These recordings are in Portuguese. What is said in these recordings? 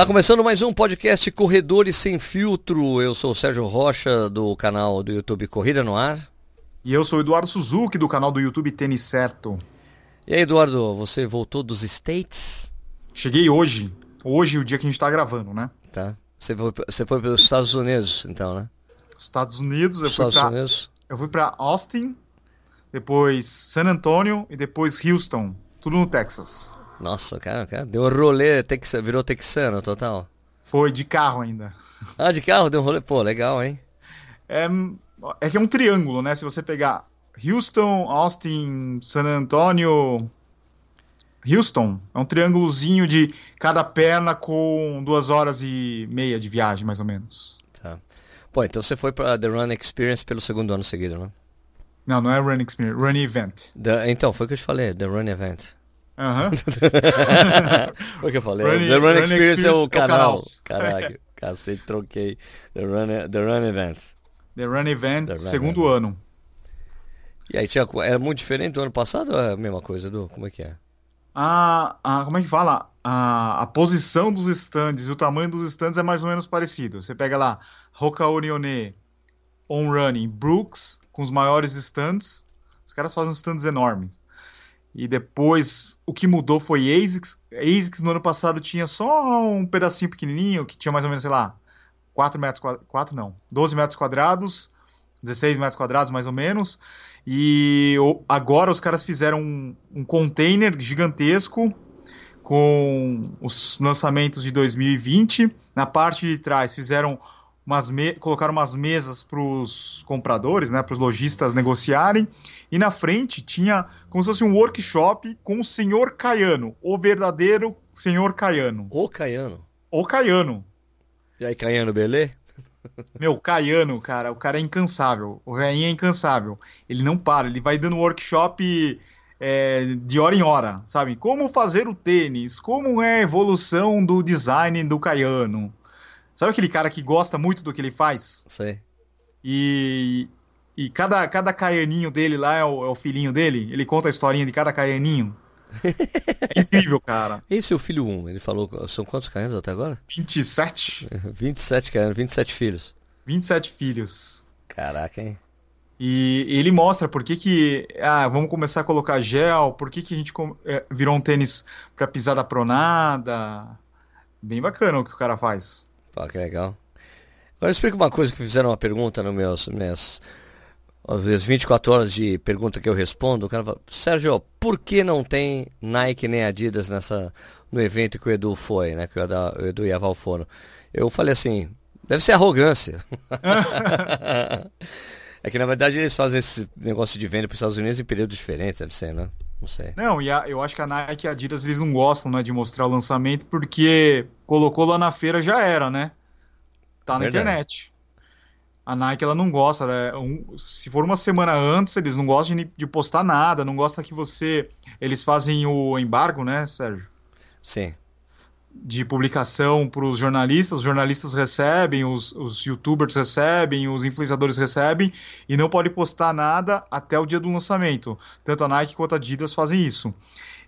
Está começando mais um podcast Corredores Sem Filtro. Eu sou o Sérgio Rocha, do canal do YouTube Corrida no Ar. E eu sou o Eduardo Suzuki, do canal do YouTube Tênis Certo. E aí, Eduardo, você voltou dos States? Cheguei hoje. Hoje, o dia que a gente está gravando, né? Tá. Você foi, você foi para os Estados Unidos, então, né? Estados Unidos, eu Estados fui pra, Unidos. eu fui para Austin, depois San Antonio e depois Houston, tudo no Texas. Nossa, cara, cara, deu um rolê, texa, virou texano total. Foi de carro ainda. Ah, de carro deu um rolê, pô, legal, hein? É, é que é um triângulo, né? Se você pegar Houston, Austin, San Antonio, Houston, é um triângulozinho de cada perna com duas horas e meia de viagem, mais ou menos. Tá. Pô, então você foi para The Run Experience pelo segundo ano seguido, né? Não, não é Run Experience, Run Event. The- então, foi o que eu te falei, The Run Event. Aham. Foi o que eu falei. Run- The Run, Experience, é Experience o é o canal. canal. Caralho, cacete, troquei. The Run, The Run Event. The Run Event, The Run segundo ano. E aí, tinha, é muito diferente do ano passado ou é a mesma coisa, Edu? Como é que é? A, a, como é que fala? A, a posição dos stands e o tamanho dos stands é mais ou menos parecido. Você pega lá Roca Orione, On Running, Brooks, com os maiores stands. Os caras fazem stands enormes. E depois, o que mudou foi ASICS. ASICS no ano passado tinha só um pedacinho pequenininho, que tinha mais ou menos, sei lá, 4 metros quadrados. 4 não, 12 metros quadrados, 16 metros quadrados mais ou menos. E agora os caras fizeram um, um container gigantesco com os lançamentos de 2020. Na parte de trás fizeram umas me- colocaram umas mesas para os compradores, né, para os lojistas negociarem. E na frente tinha como se fosse um workshop com o senhor Caiano, o verdadeiro senhor Caiano, Ô, Caiano. o Caiano. E aí, Caiano, beleza? Meu, o Caiano, cara, o cara é incansável. O Rainha é incansável. Ele não para, ele vai dando workshop é, de hora em hora, sabe? Como fazer o tênis, como é a evolução do design do Caiano. Sabe aquele cara que gosta muito do que ele faz? Sei. E, e cada, cada caianinho dele lá é o, é o filhinho dele. Ele conta a historinha de cada caianinho. É incrível, cara. Esse é o filho 1, ele falou, são quantos Caianos até agora? 27? 27 Caianos, 27 filhos. 27 filhos. Caraca, hein? E ele mostra por que que, ah, vamos começar a colocar gel, por que que a gente é, virou um tênis pra pisar da pronada. Bem bacana o que o cara faz. Pô, que legal. Agora explica uma coisa que fizeram uma pergunta no meus, minhas vezes 24 horas de pergunta que eu respondo, o cara fala, Sérgio, por que não tem Nike nem Adidas nessa no evento que o Edu foi, né? Que o Edu, o Edu e a Val foram. Eu falei assim, deve ser arrogância. é que na verdade eles fazem esse negócio de venda para os Estados Unidos em períodos diferentes, deve ser, né? Não sei. Não, e a- eu acho que a Nike e a Adidas eles não gostam, né, de mostrar o lançamento porque colocou lá na feira já era, né? Tá na Verdade. internet. A Nike ela não gosta, né? Um- se for uma semana antes, eles não gostam de, de postar nada, não gosta que você. Eles fazem o embargo, né, Sérgio? Sim. De publicação para os jornalistas, os jornalistas recebem, os, os youtubers recebem, os influenciadores recebem e não pode postar nada até o dia do lançamento. Tanto a Nike quanto a Adidas fazem isso.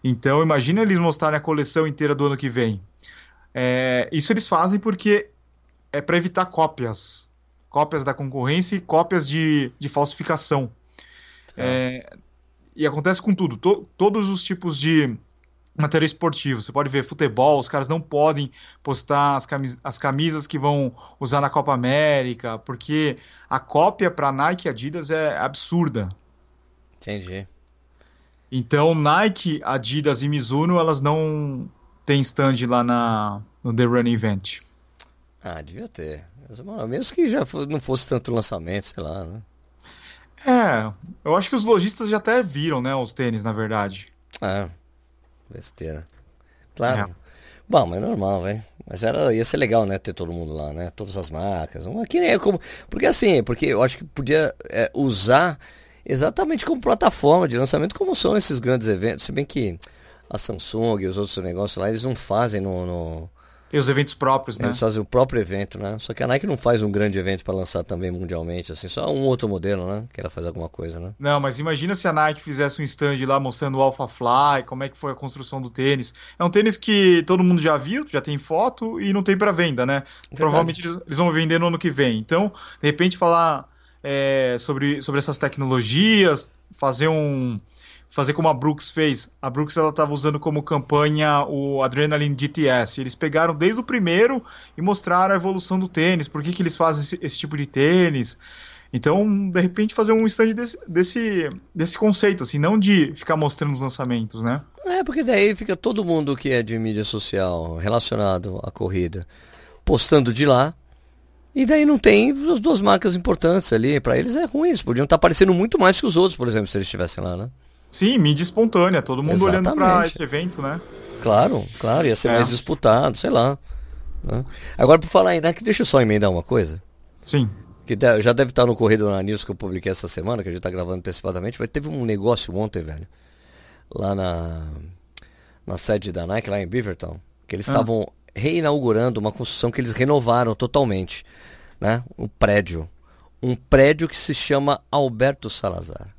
Então imagina eles mostrarem a coleção inteira do ano que vem. É, isso eles fazem porque é para evitar cópias. Cópias da concorrência e cópias de, de falsificação. É, e acontece com tudo. To- todos os tipos de material esportivo. Você pode ver futebol, os caras não podem postar as, camis- as camisas que vão usar na Copa América, porque a cópia para Nike e Adidas é absurda. Entendi. Então, Nike, Adidas e Mizuno, elas não têm stand lá na, no The Run Event. Ah, devia ter. Mesmo que já não fosse tanto lançamento, sei lá, né? É, eu acho que os lojistas já até viram, né, os tênis, na verdade. Ah, besteira. Claro. Bom, mas é normal, velho. Mas era, ia ser legal, né, ter todo mundo lá, né? Todas as marcas. Uma que nem é como. Porque assim, porque eu acho que podia é, usar exatamente como plataforma de lançamento, como são esses grandes eventos. Se bem que a Samsung e os outros negócios lá, eles não fazem no. no- Tem os eventos próprios, né? Eles fazem o próprio evento, né? Só que a Nike não faz um grande evento para lançar também mundialmente, assim, só um outro modelo, né? Que ela faz alguma coisa, né? Não, mas imagina se a Nike fizesse um stand lá mostrando o Alpha Fly, como é que foi a construção do tênis. É um tênis que todo mundo já viu, já tem foto e não tem para venda, né? Verdade. Provavelmente eles, eles, vão vender no ano que vem. Então, de repente, falar é, sobre, sobre essas tecnologias, fazer um fazer como a Brooks fez. A Brooks ela estava usando como campanha o Adrenaline GTS. Eles pegaram desde o primeiro e mostraram a evolução do tênis, por que, que eles fazem esse, esse tipo de tênis. Então, de repente, fazer um stand desse, desse, desse conceito, assim, não de ficar mostrando os lançamentos, né? É, porque daí fica todo mundo que é de mídia social relacionado à corrida postando de lá. E daí não tem as duas marcas importantes ali. Para eles é ruim. Eles podiam estar aparecendo muito mais que os outros, por exemplo, se eles estivessem lá, né? Sim, mídia espontânea, todo mundo Exatamente. olhando para esse evento, né? Claro, claro, ia ser é. mais disputado, sei lá. Né? Agora, por falar em NAC, deixa eu só emendar uma coisa. Sim. Que já deve estar no Correio na News que eu publiquei essa semana, que a gente está gravando antecipadamente, mas teve um negócio ontem, velho, lá na, na sede da Nike, lá em Beaverton, que eles ah. estavam ah. reinaugurando uma construção que eles renovaram totalmente, né? Um prédio. Um prédio que se chama Alberto Salazar.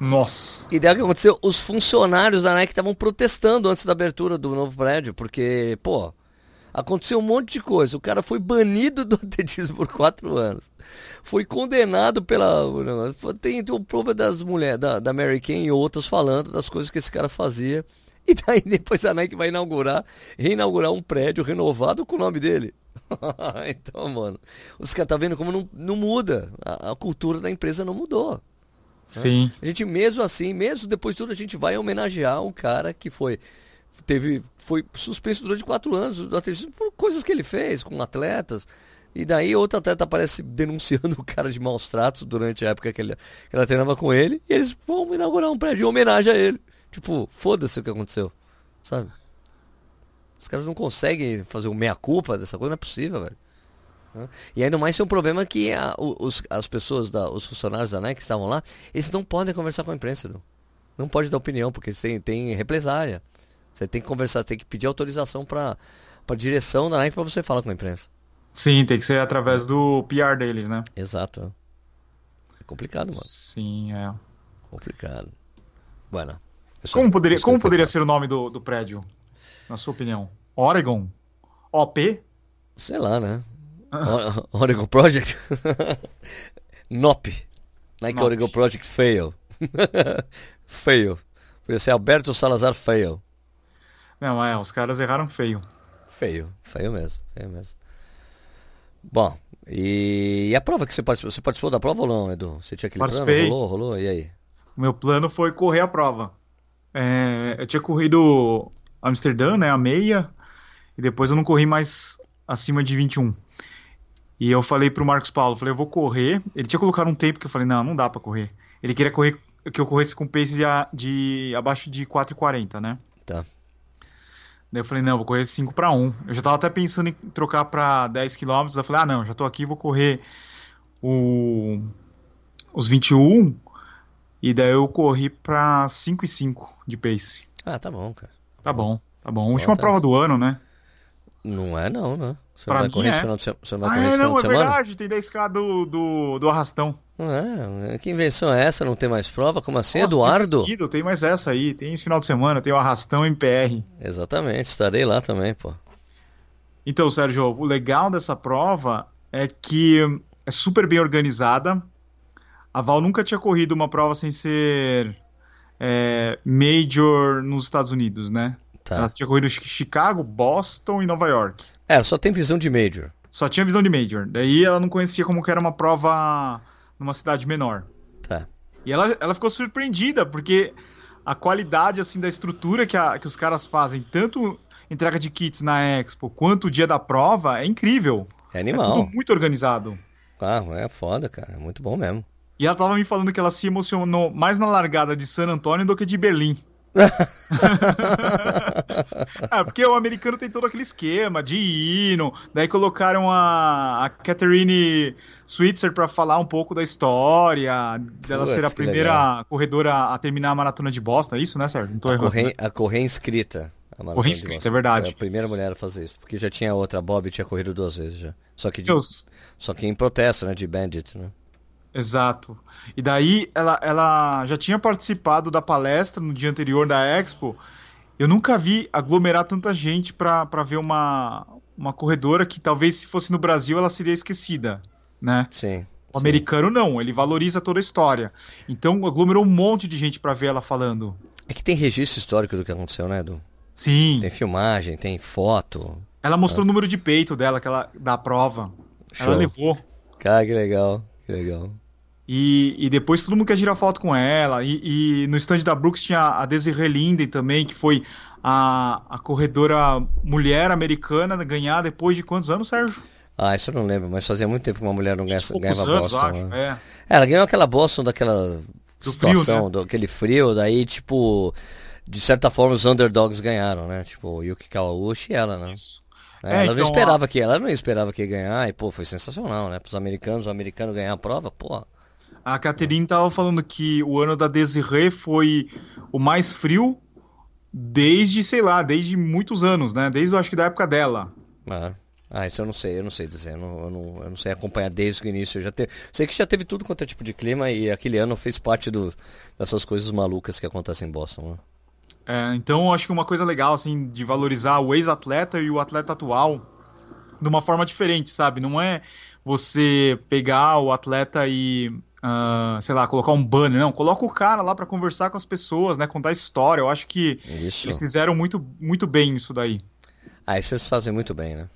Nossa. E daí o que aconteceu? Os funcionários da Nike estavam protestando antes da abertura do novo prédio, porque, pô, aconteceu um monte de coisa. O cara foi banido do atletismo por quatro anos. Foi condenado pela. Tem, tem o problema das mulheres, da, da Mary Kay e outras falando das coisas que esse cara fazia. E daí depois a Nike vai inaugurar, reinaugurar um prédio renovado com o nome dele. então, mano, os caras tá vendo como não, não muda. A, a cultura da empresa não mudou. Sim. A gente mesmo assim, mesmo depois de tudo, a gente vai homenagear um cara que foi teve foi suspenso durante quatro anos por coisas que ele fez com atletas. E daí outro atleta aparece denunciando o cara de maus tratos durante a época que, ele, que ela treinava com ele. E eles vão inaugurar um prédio em homenagem a ele. Tipo, foda-se o que aconteceu. Sabe? Os caras não conseguem fazer o meia-culpa dessa coisa, não é possível, velho. Né? E ainda mais tem um problema que a, os, as pessoas, da, os funcionários da NEC que estavam lá, eles não podem conversar com a imprensa, não. Não pode dar opinião, porque tem, tem represária. Você tem que conversar, tem que pedir autorização para a direção da NEC para você falar com a imprensa. Sim, tem que ser através do PR deles, né? Exato. É complicado, mano. Sim, é. Complicado. Bueno. Como poderia, como poderia ser o nome do, do prédio, na sua opinião? Oregon? OP? Sei lá, né? Oregon Project? NOP. Nop. Oregon Project fail. fail. Podia ser Alberto Salazar fail. Não, é, os caras erraram feio. Feio, feio mesmo, feio mesmo. Bom, e, e a prova que você participou? Você participou da prova ou não, Edu? Você tinha aquele Participei. plano? Rolou, rolou, e aí? O meu plano foi correr a prova. É, eu tinha corrido Amsterdã, né, a meia, e depois eu não corri mais acima de 21. E eu falei pro Marcos Paulo, falei, eu vou correr. Ele tinha colocado um tempo que eu falei, não, não dá para correr. Ele queria correr que eu corresse com pace de, de abaixo de 4,40, né? Tá. Daí eu falei, não, vou correr 5 para 1. Eu já tava até pensando em trocar para 10 km. Eu falei, ah, não, já tô aqui, vou correr o, os 21. E daí eu corri pra 5 e 5 de pace. Ah, tá bom, cara. Tá bom, tá bom. Última tá prova do ano, né? Não é não, né? Você pra vai correr é. final de, você não vai ah, correr é, não, é semana? verdade, tem 10k do, do, do arrastão. É, que invenção é essa? Não tem mais prova? Como assim, Nossa, Eduardo? Tem mais essa aí, tem esse final de semana, tem o arrastão MPR. Exatamente, estarei lá também, pô. Então, Sérgio, o legal dessa prova é que é super bem organizada. A Val nunca tinha corrido uma prova sem ser é, major nos Estados Unidos, né? Tá. Ela tinha corrido Chicago, Boston e Nova York. É, só tem visão de Major. Só tinha visão de Major. Daí ela não conhecia como que era uma prova numa cidade menor. Tá. E ela, ela ficou surpreendida, porque a qualidade assim da estrutura que, a, que os caras fazem, tanto entrega de kits na Expo quanto o dia da prova, é incrível. É animal. É tudo muito organizado. Ah, é foda, cara. É muito bom mesmo. E ela tava me falando que ela se emocionou mais na largada de San Antônio do que de Berlim. é, porque o americano tem todo aquele esquema de hino, daí colocaram a, a Catherine Switzer para falar um pouco da história, dela Putz, ser a primeira legal. corredora a terminar a maratona de Boston, é isso, né, Sérgio? Não tô a errando. Correr, né? A correr inscrita. A Correr inscrita, é verdade. Foi a primeira mulher a fazer isso. Porque já tinha outra, a Bob tinha corrido duas vezes já. Só que, de- Deus. só que em protesto, né? De Bandit, né? Exato. E daí ela, ela já tinha participado da palestra no dia anterior da Expo. Eu nunca vi aglomerar tanta gente pra pra ver uma, uma corredora que talvez se fosse no Brasil ela seria esquecida, né? Sim. O americano não, ele valoriza toda a história. Então aglomerou um monte de gente pra ver ela falando. É que tem registro histórico do que aconteceu, né, Edu? Sim. Tem filmagem, tem foto. Ela mostrou o número de peito dela, que ela, da prova. Ela Show. levou. Cara, que legal. Que legal. E, e depois todo mundo quer tirar foto com ela. E, e no stand da Brooks tinha a Desiree Linden também, que foi a, a corredora mulher americana ganhar depois de quantos anos, Sérgio? Ah, isso eu não lembro, mas fazia muito tempo que uma mulher não ganha, ganhava anos, Boston. acho. né? É. Ela ganhou aquela Boston daquela Do frio, situação, né? do, aquele frio, daí, tipo, de certa forma os underdogs ganharam, né? Tipo, o Yuki Kawauchi e ela, né? Isso. É, É, ela então, não esperava que ela não esperava que ia ganhar e pô, foi sensacional, né? Para os americanos, o americano ganhar a prova, pô. A Catherine tava falando que o ano da Desiree foi o mais frio desde, sei lá, desde muitos anos, né? Desde, acho que da época dela. Ah, ah, isso eu não sei, eu não sei dizer, eu não, eu não, eu não sei acompanhar desde o início. Eu já te... Sei que já teve tudo quanto é tipo de clima e aquele ano fez parte do, dessas coisas malucas que acontecem em Boston, né? É, então, acho que uma coisa legal, assim, de valorizar o ex-atleta e o atleta atual de uma forma diferente, sabe? Não é você pegar o atleta e, ah, sei lá, colocar um banner, não. Coloca o cara lá pra conversar com as pessoas, né? Contar história. Eu acho que Isso. eles fizeram muito, muito bem isso daí. Ah, isso eles fazem muito bem, né?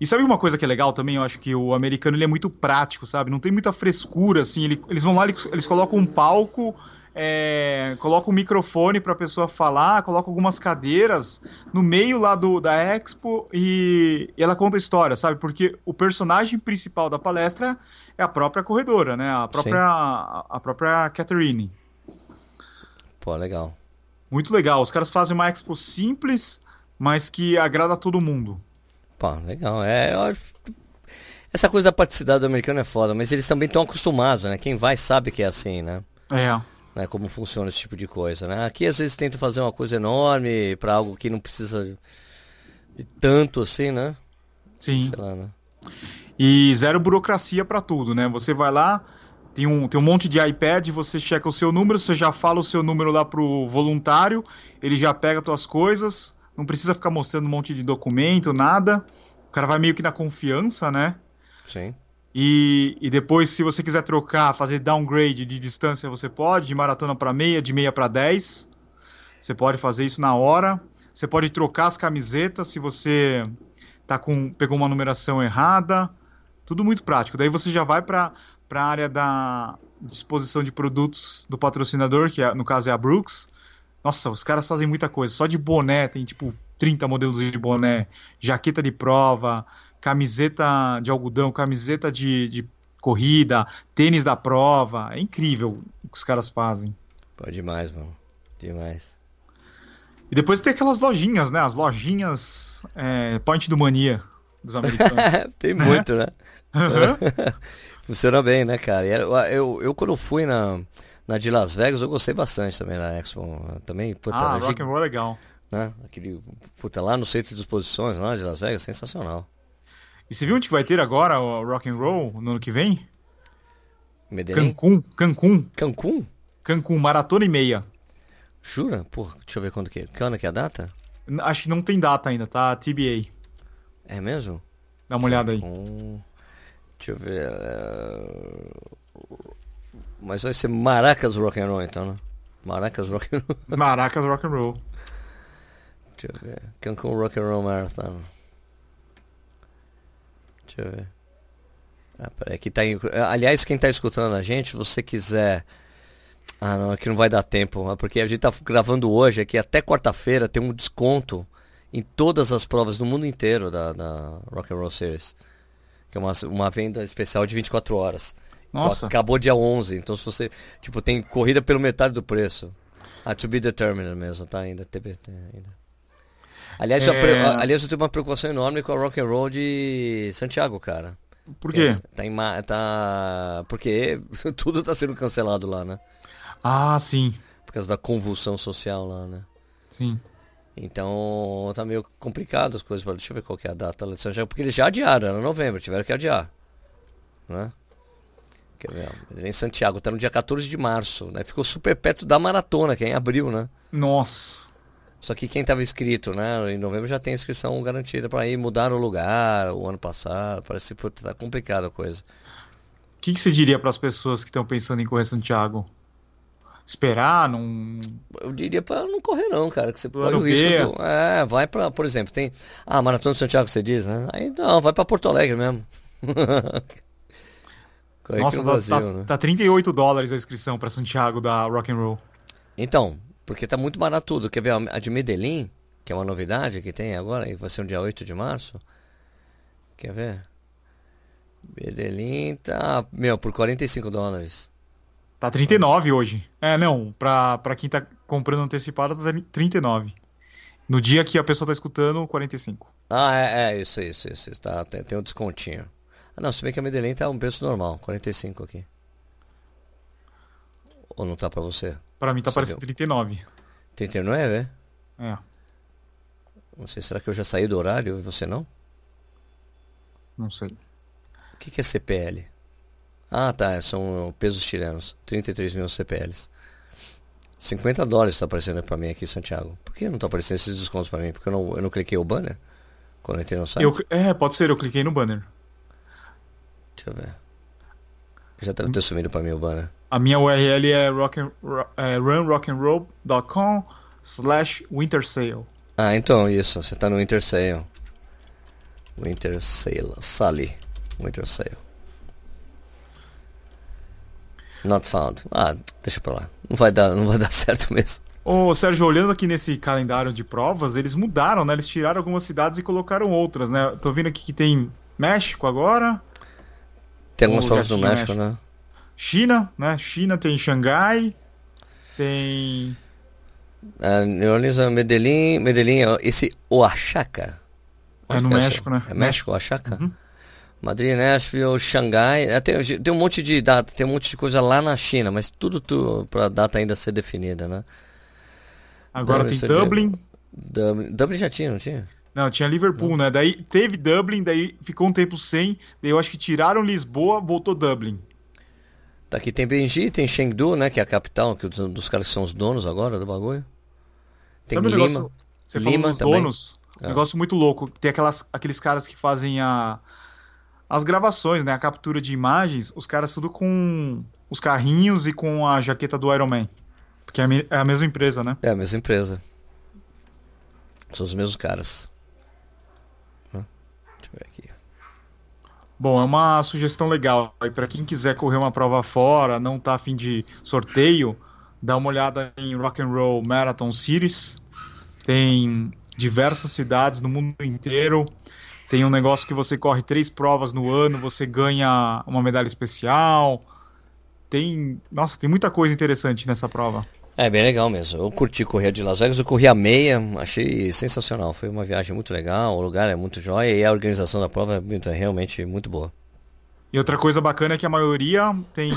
E sabe uma coisa que é legal também? Eu acho que o americano ele é muito prático, sabe? Não tem muita frescura, assim. Ele- eles vão lá, eles, eles colocam um palco, é, colocam um microfone pra pessoa falar, colocam algumas cadeiras no meio lá do, da Expo e, e ela conta a história, sabe? Porque o personagem principal da palestra é a própria corredora, né? A própria, a, a própria Catherine. Pô, legal. Muito legal. Os caras fazem uma Expo simples, mas que agrada a todo mundo. Pô, legal. É, eu Essa coisa da praticidade do americano é foda, mas eles também estão acostumados, né? Quem vai sabe que é assim, né? É. né? Como funciona esse tipo de coisa, né? Aqui às vezes tenta fazer uma coisa enorme pra algo que não precisa de tanto assim, né? Sim. Lá, né? E zero burocracia pra tudo, né? Você vai lá, tem um, tem um monte de iPad, você checa o seu número, você já fala o seu número lá pro voluntário, ele já pega as tuas coisas, não precisa ficar mostrando um monte de documento, nada. O cara vai meio que na confiança, né? Sim. E, e depois, se você quiser trocar, fazer downgrade de distância, você pode, de maratona para meia, de meia para 10. Você pode fazer isso na hora. Você pode trocar as camisetas se você tá com pegou uma numeração errada. Tudo muito prático. Daí você já vai para a área da disposição de produtos do patrocinador, que é, no caso é a Brooks. Nossa, os caras fazem muita coisa. Só de boné, tem tipo 30 modelos de boné, jaqueta de prova, camiseta de algodão, camiseta de, de corrida, tênis da prova. É incrível o que os caras fazem. Pô, demais, mano. Demais. E depois tem aquelas lojinhas, né? As lojinhas é, Point do Mania dos americanos. Tem muito, né? Aham. Funciona bem, né, cara? Eu, eu, eu quando fui na, na de Las Vegas, eu gostei bastante também da Expo. Também, puta, ah, rock and roll é legal. né? Aquele, puta, lá no centro de exposições, lá de Las Vegas, sensacional. E você viu onde que vai ter agora o rock and roll no ano que vem? Medellín? Cancún, Cancún, Cancún? Cancún, maratona e meia. Jura? Porra, deixa eu ver quando que é. Quando que é a data? Acho que não tem data ainda, tá? TBA. É mesmo? Dá uma olhada aí. Hum, deixa eu ver. é, Mas vai ser Maracas Rock and Roll então, né? Maracas Rock and Roll. Maracas rock and roll. Deixa eu ver. Cancun Rock and Roll Marathon. Deixa eu ver. Ah, peraí, que tá em... Aliás, quem tá escutando a gente, se você quiser. Ah, não, aqui não vai dar tempo. Porque a gente tá gravando hoje aqui até quarta-feira tem um desconto em todas as provas do mundo inteiro da, da Rock and Roll Series. Que é uma, uma venda especial de 24 horas. Então, Nossa. acabou dia 11. Então, se você. Tipo, tem corrida pelo metade do preço. Ah, to be determined mesmo, tá? Ainda. TBT, ainda. Aliás, É. pre- aliás, eu tenho uma preocupação enorme com a Rock and Roll de Santiago, cara. Por quê? Tá em ma- tá porque tudo tá sendo cancelado lá, né? Ah, sim. Por causa da convulsão social lá, né? Sim. Então tá meio complicado as coisas. Deixa eu ver qual que é a data lá de Santiago, porque eles já adiaram, era novembro, tiveram que adiar. Né? Quer ver? Medellín Santiago tá no dia 14 de março, né? Ficou super perto da maratona, que é em abril, né? Nossa. Só que quem estava inscrito, né? Em novembro já tem inscrição garantida para ir mudar o lugar o ano passado. Parece que tá complicada a coisa. O que, que você diria para as pessoas que estão pensando em correr Santiago? Esperar, não. Eu diria para não correr não, cara, que você corre o risco. Do- É, vai para, por exemplo, tem ah, Maratona de Santiago você diz, né? Aí não, vai para Porto Alegre mesmo. Nossa, no tá, Brasil, tá, né? tá 38 dólares a inscrição para Santiago da Rock and Roll. Então, porque tá muito barato tudo. Quer ver a de Medellín, que é uma novidade que tem agora, e vai ser no dia 8 de março. Quer ver? Medellín tá, meu, por 45 dólares. Tá 39 hoje. É, não, pra, pra quem tá comprando antecipado, tá 39. No dia que a pessoa tá escutando, 45. Ah, é, é isso, isso, isso. isso, Tá, tem, tem um descontinho. Ah, não, se bem que a Medellín tá um preço normal, 45 aqui. Ou não tá pra você? Pra mim tá Você parecendo viu? 39. 39, é? É, Não sei, será que eu já saí do horário e você não? não sei. O que, que é CPL? Ah, tá, são pesos chilenos. 33 mil CPLs. 50 dólares está aparecendo pra mim aqui, Santiago. Por que não tá aparecendo esses descontos pra mim? Porque eu não, eu não cliquei o banner quando eu entrei no site? Eu, é, pode ser, eu cliquei no banner. Deixa eu ver. Já deve ter sumido pra mim o banner. A minha URL é, rock and, é runrockandroll.com slash winter sale. Ah, então isso. Você tá no Winter Sale. Winter Sale. Sally. Winter Sale. Not found. Ah, deixa pra lá. Não vai dar, não vai dar certo mesmo. Ô, Sérgio, olhando aqui nesse calendário de provas, eles mudaram, né? Eles tiraram algumas cidades e colocaram outras, né? Tô vendo aqui que tem México agora, Tem algumas provas no tinha México, né? China, né? China tem Xangai, tem Ah, New Orleans, ah, Medellín, Medellín, ó, esse Oaxaca. É no? México, né? É México, Oaxaca? Uhum. Madrid, Nashville, Xangai. é, tem, tem um monte de data, tem um monte de coisa lá na China, mas tudo, tudo pra data ainda ser definida, né? agora Deve tem Dublin. Dublin, Dublin já tinha, não tinha? Não, tinha Liverpool, né? Daí teve Dublin, daí ficou um tempo sem, daí eu acho que tiraram Lisboa, voltou Dublin. Tá aqui tem Benji, tem Chengdu, né? Que é a capital, que dos, dos caras que são os donos agora do bagulho. Tem Sabe Lima. negócio? Você Lima falou dos também. donos, um É. negócio muito louco. Tem aquelas, aqueles caras que fazem a, as gravações, né? A captura de imagens, os caras tudo com os carrinhos e com a jaqueta do Iron Man. Porque é a é a mesma empresa, né? É a mesma empresa. São os mesmos caras. Hã? Deixa eu ver aqui. Bom, é uma sugestão legal. E para quem quiser correr uma prova fora, não tá afim de sorteio, dá uma olhada em Rock and Roll Marathon Series. Tem diversas cidades no mundo inteiro. Tem um negócio que você corre três provas no ano, você ganha uma medalha especial. Tem, nossa, tem muita coisa interessante nessa prova. É bem legal mesmo. Eu curti correr de Las Vegas, eu corri a meia, achei sensacional. Foi uma viagem muito legal, o lugar é muito jóia e a organização da prova é muito- é realmente muito boa. E outra coisa bacana é que a maioria tem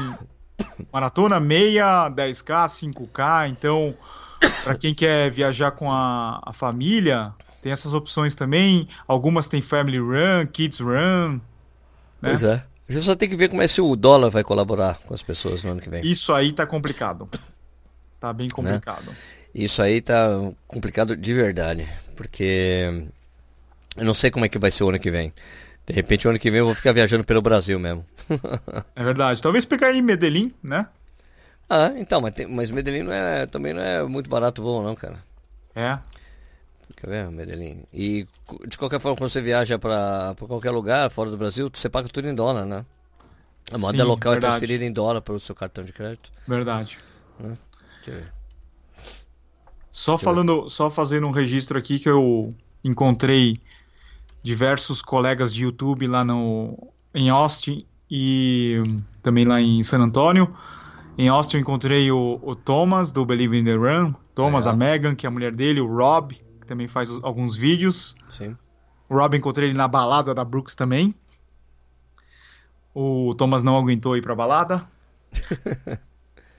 maratona, meia, 10K, 5K. Então, para quem quer viajar com a, a família, tem essas opções também. Algumas tem Family Run, Kids Run. Né? Pois é. Você só tem que ver como é se o dólar vai colaborar com as pessoas no ano que vem. Isso aí tá complicado. Tá bem complicado. Isso aí tá complicado de verdade, porque eu não sei como é que vai ser o ano que vem. De repente, o ano que vem eu vou ficar viajando pelo Brasil mesmo. É verdade. Talvez pegar aí Medellín, né? ah, então, mas, tem- mas Medellín não é, também não é muito barato o voo, não, cara. É. Quer ver, Medellín? E de qualquer forma, quando você viaja pra, pra qualquer lugar fora do Brasil, você paga tudo em dólar, né? A moeda Sim, local verdade. é transferida em dólar para o seu cartão de crédito. Verdade. Deixa ver. Só falando, só fazendo um registro aqui que eu encontrei diversos colegas de YouTube lá no em Austin e também lá em San Antônio. Em Austin eu encontrei o, o Thomas do Believe in the Run, Thomas, Legal. a Megan, que é a mulher dele, o Rob, que também faz os- alguns vídeos. Sim. O Rob encontrei ele na balada da Brooks também. O Thomas não aguentou ir pra balada.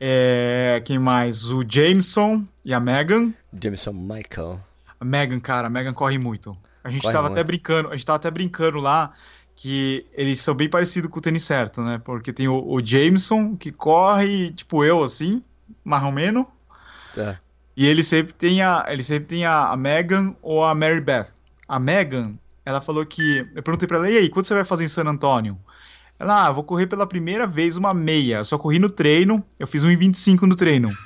É, quem mais? O Jameson e a Megan. Jameson Michael. A Megan, cara, a Megan corre muito. A gente Corre tava muito. até brincando, a gente tava até brincando lá que eles são bem parecidos com o tênis certo, né? Porque tem o, o Jameson que corre, tipo eu, assim, mais ou menos. Tá. E ele sempre tem a, ele sempre tem a, a Megan ou a Mary Beth. A Megan, ela falou que. Eu perguntei pra ela, e aí, quanto você vai fazer em San Antônio? Ela, ah, vou correr pela primeira vez uma meia. Eu só corri no treino, eu fiz 1,25 no treino.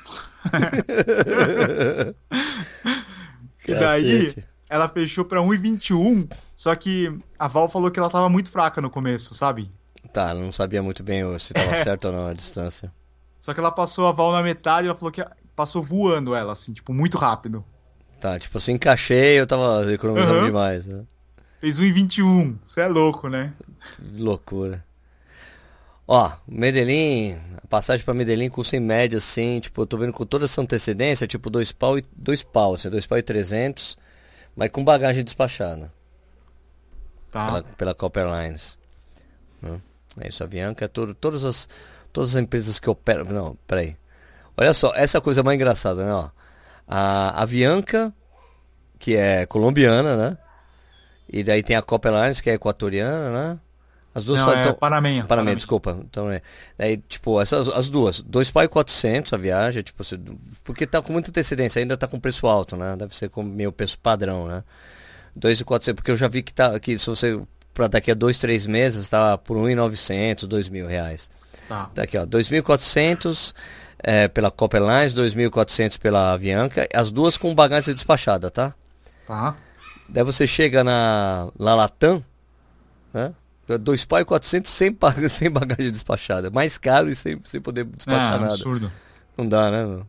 E daí, ela fechou pra 1,21. Só que a Val falou que ela tava muito fraca no começo, sabe? Tá, não sabia muito bem se tava certo ou não a distância. Só que ela passou a Val na metade, ela falou que passou voando ela, assim, tipo, muito rápido. Tá, tipo, se encaixei, eu tava economizando Aham. demais, né? Fez 1,21. Você é louco, né? Que loucura. Ó, Medellín, a passagem pra Medellín custa em média, assim, tipo, eu tô vendo com toda essa antecedência, tipo, dois pau e dois pau, assim, dois pau e trezentos, mas com bagagem despachada Tá. pela, pela Copper Lines. né? É isso, a Bianca, é tudo, todas as todas as empresas que operam, não, peraí. Olha só, essa coisa mais engraçada, né, ó. A, a Avianca, que é colombiana, né? E daí tem a Copper Lines, que é equatoriana, né? As duas Não, só é então- Panamenha. Desculpa. Então é. Daí, tipo, essas as duas. Dois pau e 400 a viagem, tipo, porque tá com muita antecedência, ainda tá com preço alto, né? Deve ser com meio preço padrão, né? Dois e 400, porque eu já vi que tá que se você para daqui a dois, três meses tá por 1.900, dois mil reais. Tá. Daqui, ó, 2.400 é, pela Copper Lines, 2.400 pela Avianca, as duas com bagagem despachada, tá? Tá. Daí você chega na, na Latam, né? Dois pau e 400 sem, sem bagagem despachada. Mais caro e sem, sem poder despachar nada. absurdo. Não dá, né? meu?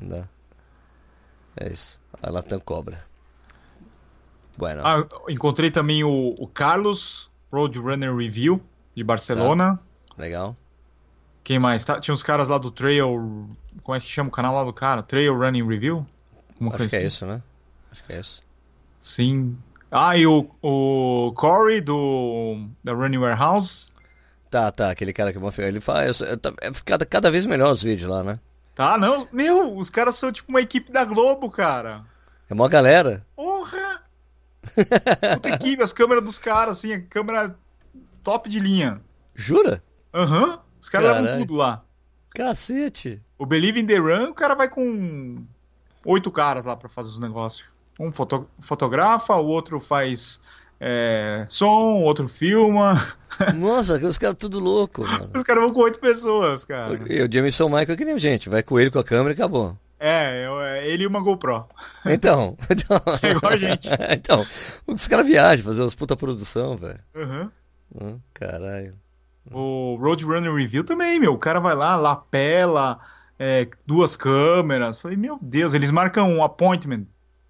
Não dá. É isso. A Latam cobra. Bueno. Ah, encontrei também o, o Carlos Roadrunner Review de Barcelona. Legal. Quem mais? Tá, tinha uns caras lá do Trail. Como é que chama o canal lá do cara? Trail Running Review? Uma Acho que é assim. isso, né? Acho que é isso. Sim. Ah, e o, o Corey do da Running Warehouse. Tá, tá. Aquele cara que ele faz. É cada, cada vez melhor os vídeos lá, né? Tá, não. Meu, os caras são tipo uma equipe da Globo, cara. É uma galera. Porra! Puta equipe, as câmeras dos caras, assim, a câmera top de linha. Jura? Aham. Os caras levam tudo lá. Cacete. O Believe in the Run, o cara vai com oito caras lá pra fazer os negócios. Um foto- fotografa, o outro faz é, som, o outro filma. Nossa, os caras tudo louco, mano. Os caras vão com oito pessoas, cara. E o Jameson Michael é que nem a gente. Vai com ele com a câmera e acabou. É, eu- é ele e uma GoPro. Então, então, É igual a gente. então os caras viajam, fazer umas puta produção, velho. Aham. Hum, Caralho. O Roadrunner Review também, meu. O cara vai lá, lapela, é, duas câmeras. Falei, meu Deus, eles marcam um appointment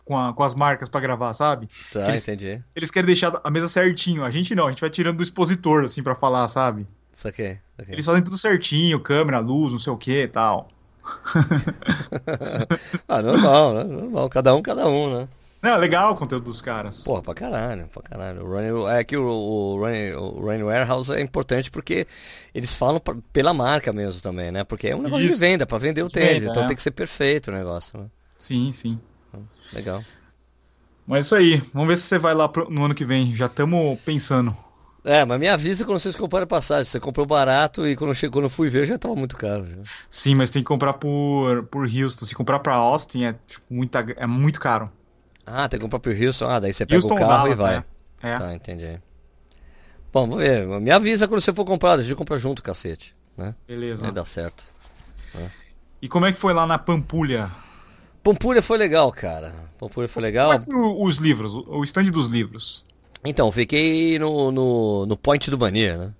com, a- com as marcas pra gravar, sabe? Tá, Eles- entendi. Eles querem deixar a mesa certinho. A gente não, a gente vai tirando do expositor, assim, pra falar, sabe? Saquei. saquei. Eles fazem tudo certinho, câmera, luz, não sei o que e tal. ah, normal, né? Normal. Cada um, cada um, né? Não, é legal o conteúdo dos caras. Porra, pra caralho, pra caralho. O Running, é que o, o, Running, o Running Warehouse é importante porque eles falam pra- pela marca mesmo também, né? Porque é um negócio Isso. de venda, pra vender o tênis. venda, então é. tem que ser perfeito o negócio, né? Sim, sim. Legal. Mas é isso aí. Vamos ver se você vai lá pro- no ano que vem. Já estamos pensando. É, mas me avisa quando vocês comprarem passagem. Você comprou barato e quando, chegou, quando eu fui ver já tava muito caro. Já. Sim, mas tem que comprar por, por Houston. Se comprar pra Austin é, tipo, muita, é muito caro. Ah, tem que comprar pro Houston. Ah, daí você pega Houston o carro Dallas, e vai. é. É. Tá, entendi. Bom, vamos ver. Me avisa quando você for comprar. A gente compra junto, cacete. Né? Beleza. Vai dar certo. E como é que foi lá na Pampulha? Pampulha foi legal, cara. Pampulha foi legal. Como é foi os livros? O stand dos livros? Então, fiquei no, no, no point do Mania, né?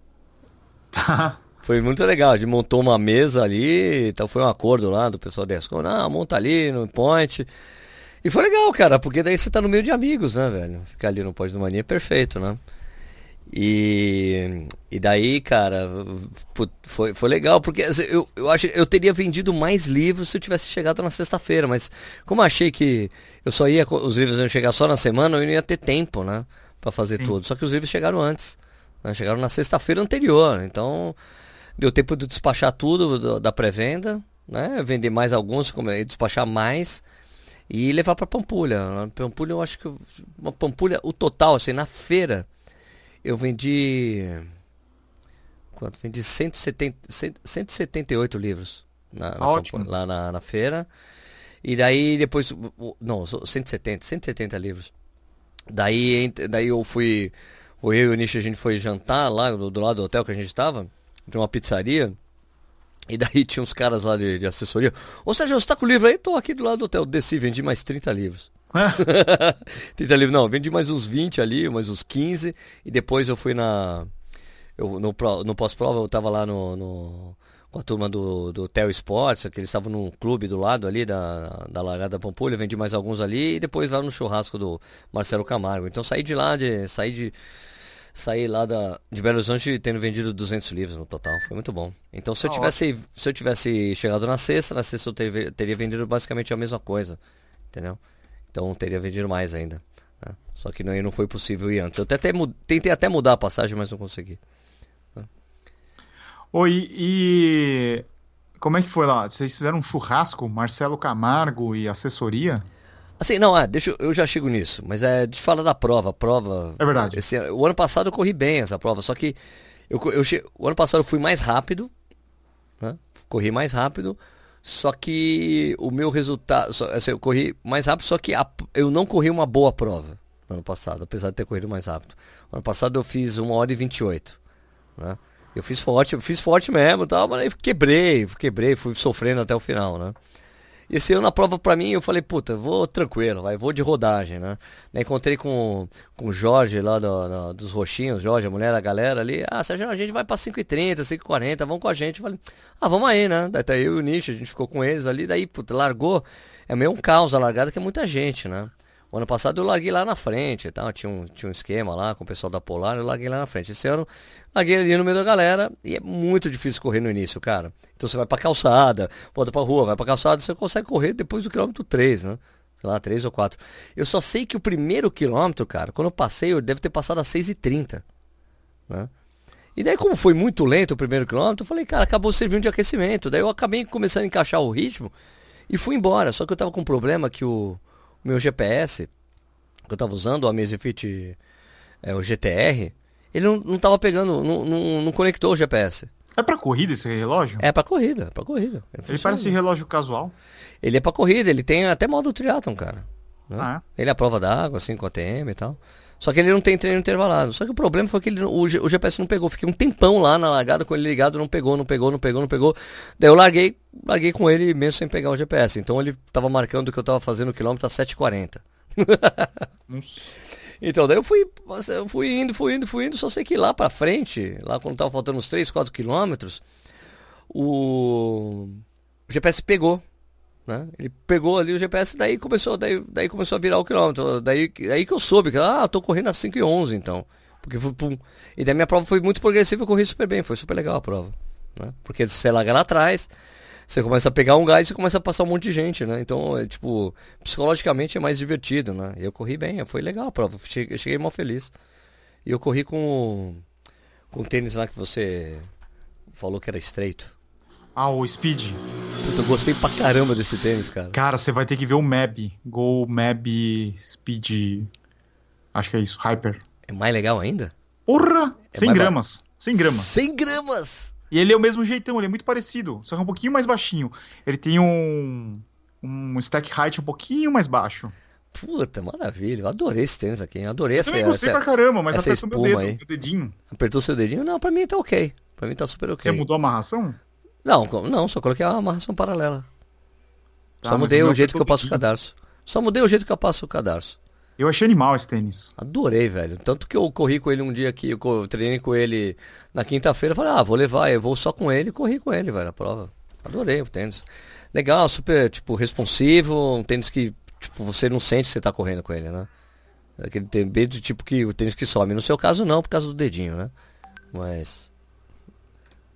Tá. Foi muito legal. A gente montou uma mesa ali, então foi um acordo lá do pessoal da Escom. Não, monta ali no point. E foi legal, cara, porque daí você tá no meio de amigos, né, velho? Ficar ali no point do Mania é perfeito, né? E, e daí, cara, foi, foi legal, porque assim, eu, eu acho eu teria vendido mais livros se eu tivesse chegado na sexta-feira, mas como achei que eu só ia, os livros iam chegar só na semana, eu não ia ter tempo, né, Pra fazer Sim. tudo. Só que os livros chegaram antes, né? Chegaram na sexta-feira anterior, então deu tempo de despachar tudo do- da pré-venda, né? Vender mais alguns, como- e despachar mais. e levar para Pampulha. Pampulha, eu acho que uma Pampulha, o total, assim, na feira, eu vendi. Quanto? Vendi 170, 178 livros na, na Ótimo. Lá na, na feira. E daí depois. Não, 170, 170 livros. Daí, daí eu fui. Eu e o Nishi, a gente foi jantar lá do, do lado do hotel que a gente estava, de uma pizzaria. E daí tinha uns caras lá de, de assessoria. Ô Sérgio, você tá com o livro aí? Tô aqui do lado do hotel. Desci, vendi mais 30 livros. 30 livros, não, vendi mais uns 20 ali, mais uns 15. E depois eu fui na. Eu, no no pós-prova eu tava lá no, no, com a turma do, do Tel Sports, que eles estavam num clube do lado ali da, da Largada Pampulha, vendi mais alguns ali e depois lá no churrasco do Marcelo Camargo. Então saí de lá, de, saí de saí lá da, de Belo Horizonte tendo vendido 200 livros no total. Foi muito bom. Então se eu Ah, tivesse, se eu tivesse chegado na sexta, na sexta eu teria, teria vendido basicamente a mesma coisa, entendeu? Então teria vendido mais ainda. né? Só que não, não foi possível ir antes. Eu até, tentei até mudar a passagem, mas não consegui. Oi, e como é que foi lá? Vocês fizeram um churrasco, Marcelo Camargo e assessoria? Assim, não, ah, deixa eu, eu já chego nisso, mas é de falar da prova, prova. É verdade. esse o ano passado eu corri bem essa prova, só que eu, eu o ano passado eu fui mais rápido, né? Corri mais rápido, só que o meu resultado, só- assim, eu corri mais rápido, só que a- eu não corri uma boa prova no ano passado, apesar de ter corrido mais rápido. O ano passado eu fiz 1 hora e 28, né? Eu fiz forte, eu fiz forte mesmo, tal, mas quebrei, quebrei, fui sofrendo até o final, né? Esse ano a prova pra mim, eu falei, puta, vou tranquilo, vai, vou de rodagem, né? Encontrei com, com o Jorge lá do- do- dos Roxinhos, Jorge, a mulher, a galera ali. Ah, Sérgio, a gente vai pra 5h30, 5h40, vamos com a gente. Eu falei, ah, vamos aí, né? Daí tá eu e o Nish, a gente ficou com eles ali, daí, puta, largou. É meio um caos a largada, que é muita gente, né? O ano passado eu larguei lá na frente tal, tinha um, tinha um esquema lá com o pessoal da Polar, eu larguei lá na frente. Esse ano, larguei ali no meio da galera e é muito difícil correr no início, cara. Então você vai pra calçada, volta pra rua, vai pra calçada, você consegue correr depois do quilômetro 3, né? Sei lá, 3 ou 4. Eu só sei que o primeiro quilômetro, cara, quando eu passei, eu devo ter passado a 6h30, né? E daí, como foi muito lento o primeiro quilômetro, eu falei, cara, acabou servindo de aquecimento. Daí eu acabei começando a encaixar o ritmo e fui embora. Só que eu tava com um problema que o meu GPS, que eu tava usando, o Amazfit, é, o GTR, ele não, não tava pegando, não, não, não conectou o GPS. É pra corrida esse relógio? É pra corrida, é pra corrida. Ele funciona. parece relógio casual. Ele é pra corrida, ele tem até modo triatlon, cara. né? Ah, Ele é a prova d'água, assim, com a TM e tal. Só que ele não tem treino intervalado. Só que o problema foi que ele, o, G- o GPS não pegou. Fiquei um tempão lá na largada com ele ligado, não pegou, não pegou, não pegou, não pegou. Daí eu larguei, larguei com ele mesmo sem pegar o GPS. Então ele tava marcando que eu tava fazendo o quilômetro a 7h40. Nossa. Então, daí eu fui, eu fui indo, fui indo, fui indo, só sei que lá pra frente, lá quando tava faltando uns 3, 4 quilômetros, o... o GPS pegou, né? Ele pegou ali o GPS, daí começou, daí, daí começou a virar o quilômetro, daí, daí que eu soube que, ah, tô correndo a 5 e 11 então, porque foi, pum. E daí minha prova foi muito progressiva, eu corri super bem, foi super legal a prova, né? Porque você larga lá atrás, você começa a pegar um gás e começa a passar um monte de gente, né? Então, é, tipo, psicologicamente é mais divertido, né? Eu corri bem, foi legal a prova, cheguei, cheguei mal feliz. E eu corri com com o tênis lá que você falou que era estreito. Ah, o Speed. Puta, eu gostei pra caramba desse tênis, cara. Cara, você vai ter que ver o Mab. Go Mab Speed. Acho que é isso, Hyper. É mais legal ainda? Porra! 100 mais gramas. 100 gramas. 100 gramas! E ele é o mesmo jeitão, ele é muito parecido, só que é um pouquinho mais baixinho. Ele tem um, um stack height um pouquinho mais baixo. Puta, maravilha. Eu adorei esse tênis aqui. hein? Adorei Eu essa, também gostei essa- pra caramba, mas apertou meu dedo, aí. meu dedinho. Apertou seu dedinho? Não, pra mim tá ok. Pra mim tá super ok. Você mudou a amarração? Não, não, só coloquei a amarração paralela. Tá, só mudei o o jeito que eu passo o cadarço. Só mudei o jeito que eu passo o cadarço. Eu achei animal esse tênis. Adorei, velho. Tanto que eu corri com ele um dia aqui, eu treinei com ele na quinta-feira. Falei, ah, vou levar, eu vou só com ele e corri com ele, velho, a prova. Adorei o tênis. Legal, super, tipo, responsivo. Um tênis que, tipo, você não sente que você tá correndo com ele, né? Aquele tênis bem do tipo que o tênis que some. No seu caso, não, por causa do dedinho, né? Mas.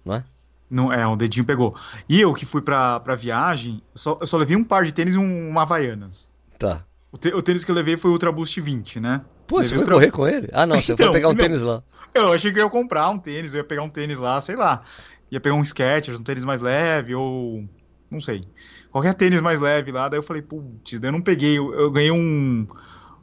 Não é? Não, é, um dedinho pegou. E eu que fui pra, pra viagem, eu só, eu só levei um par de tênis e um, uma Havaianas. Tá. O, te- o tênis que eu levei foi o Ultra Boost 20, né? Pô, Levei você foi Ultra- correr com ele? Ah, não, você foi Então, pegar um tênis lá. Eu achei que eu ia comprar um tênis, eu ia pegar um tênis lá, sei lá. Ia pegar um Skechers, um tênis mais leve, ou. Não sei. qualquer tênis mais leve lá. Daí eu falei, putz, daí eu não peguei. Eu, eu, ganhei um,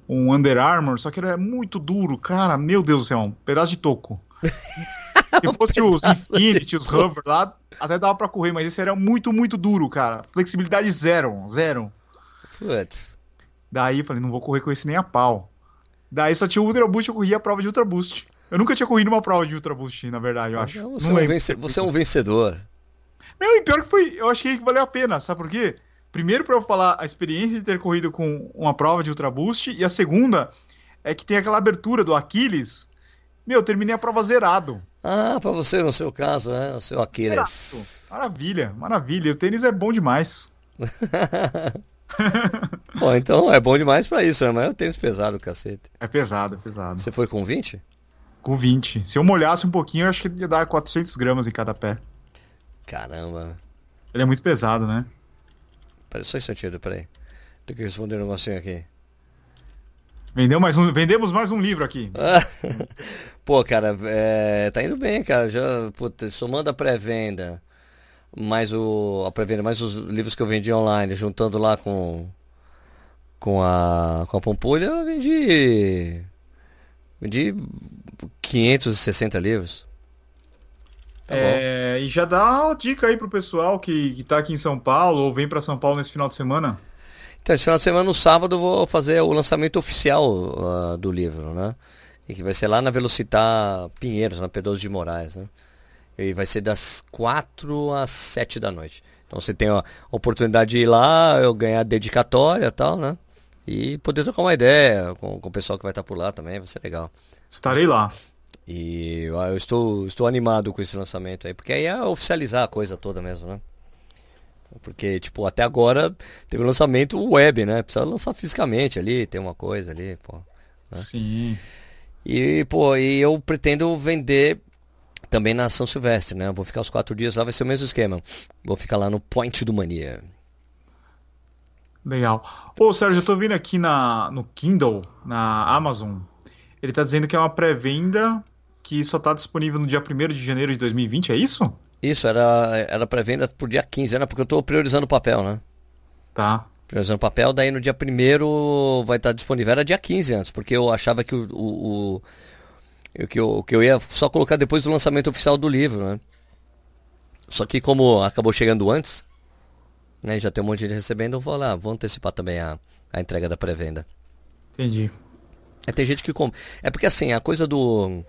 um Under Armour, só que era muito duro, cara. Meu Deus do céu, um pedaço de toco. Se fosse os Infinity, os Hover lá, até dava pra correr, mas esse era muito, muito duro, cara. Flexibilidade zero, zero. Putz. Daí eu falei, não vou correr com esse nem a pau. Daí só tinha o Ultra Boost, eu corria a prova de Ultra Boost. Eu nunca tinha corrido uma prova de Ultra Boost, na verdade, eu acho. Não, você, não é um vence... você é um vencedor. Não, e pior que foi, eu achei que valeu a pena, sabe por quê? Primeiro, para eu falar a experiência de ter corrido com uma prova de Ultra Boost, e a segunda é que tem aquela abertura do Aquiles. Meu, eu terminei a prova zerado. Ah, para você no seu caso, né? O seu Aquiles. Zerado. Maravilha, maravilha. O tênis é bom demais. Bom, então é bom demais para isso, né? Mas é um tênis pesado, cacete. É pesado, é pesado. Você foi com 20? Com 20. Se eu molhasse um pouquinho, eu acho que ia dar 400 gramas em cada pé. Caramba. Ele é muito pesado, né? Pera só um instantinho, peraí. Tem que responder um negocinho aqui. Vendeu mais um, vendemos mais um livro aqui. Pô, cara, é, tá indo bem, cara. Já, puta, somando a pré-venda, mais o, a pré-venda, mais os livros que eu vendi online, juntando lá com com a com a Pampulha, eu vendi vendi 560 livros. Tá é, e já dá uma dica aí pro pessoal que, que tá aqui em São Paulo ou vem para São Paulo nesse final de semana. Então, esse final de semana, no sábado, eu vou fazer o lançamento oficial uh, do livro, né? E que vai ser lá na Velocitar Pinheiros, na Pedroso de Moraes, né? E vai ser das 4 às 7 da noite. Então você tem a oportunidade de ir lá, eu ganhar dedicatória e tal, né? E poder trocar uma ideia com, com o pessoal que vai estar por lá também, vai ser legal. Estarei lá. E eu estou, estou animado com esse lançamento aí, porque aí é oficializar a coisa toda mesmo, né? Porque, tipo, até agora teve um lançamento web, né? Precisa lançar fisicamente ali, tem uma coisa ali, pô. Né? Sim. E, pô, e eu pretendo vender também na São Silvestre, né? Vou ficar os quatro dias lá, vai ser o mesmo esquema. Vou ficar lá no Point do Mania. Legal. Ô, Sérgio, eu tô vendo aqui na, no Kindle, na Amazon, ele tá dizendo que é uma pré-venda que só está disponível no dia 1 de janeiro de 2020, é isso? Isso, era, era pré-venda por dia 15, né? Porque eu estou priorizando o papel, né? Tá. Priorizando o papel, daí no dia 1 vai estar disponível. Era dia 15 antes, porque eu achava que o, o, o, que, eu, que eu ia só colocar depois do lançamento oficial do livro, né? Só que como acabou chegando antes, né? Já tem um monte de gente recebendo, eu vou lá, vou antecipar também a, a entrega da pré-venda. Entendi. É, tem gente que compra. É porque assim, a coisa do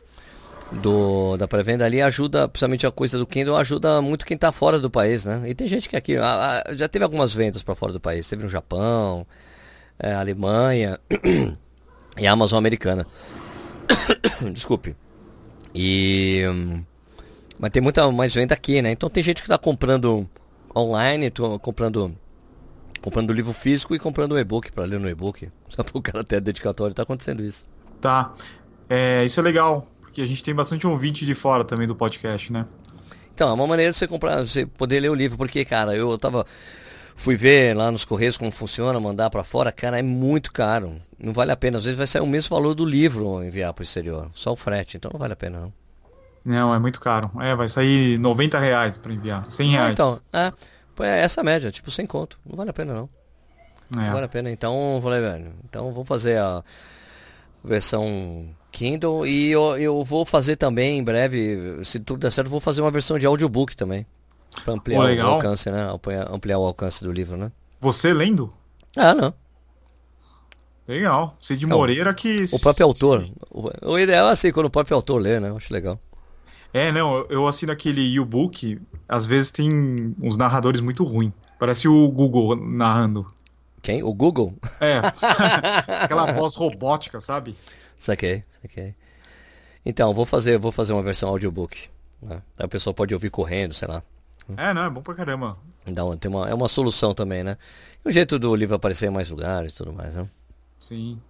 do, da pré-venda ali ajuda, principalmente a coisa do Kindle, ajuda muito quem está fora do país, né? E tem gente que aqui, a, a, já teve algumas vendas para fora do país, teve no Japão, é, Alemanha e a Amazon americana. Desculpe. E. Mas tem muita mais venda aqui, né? Então tem gente que está comprando online, tô comprando comprando livro físico e comprando um e-book para ler no e-book. Só para o cara ter dedicatório, tá acontecendo isso. Tá. É, isso é legal porque a gente tem bastante ouvinte de fora também do podcast, né? Então, é uma maneira de você comprar, você poder ler o livro, porque, cara, eu tava. Fui ver lá nos Correios como funciona, mandar para fora, cara, é muito caro. Não vale a pena. Às vezes vai sair o mesmo valor do livro enviar para o exterior. Só o frete, então não vale a pena, não. Não, é muito caro. É, vai sair 90 reais para enviar. 100 reais. Ah, então, é, é essa média, tipo, sem conto. Não vale a pena, não. É. Não vale a pena. Então, falei, velho, então vamos fazer a versão Kindle e eu, eu vou fazer também em breve, se tudo der certo, vou fazer uma versão de audiobook também. Pra ampliar oh, o alcance, né? Ampliar o alcance do livro, né? Você lendo? Ah, não. Legal. Cid Moreira que. O próprio autor. O, o ideal é assim, quando o próprio autor lê, né? Eu acho legal. É, não, eu assino aquele e-book, às vezes tem uns narradores muito ruins. Parece o Google narrando. Quem? O Google? É. Aquela voz robótica, sabe? Saquei, saquei. Então, vou fazer, vou fazer uma versão audiobook. Né? A pessoa pode ouvir correndo, sei lá. É, não, é bom pra caramba. Então, tem uma, é uma solução também, né? O jeito do livro aparecer em mais lugares e tudo mais, né? Sim.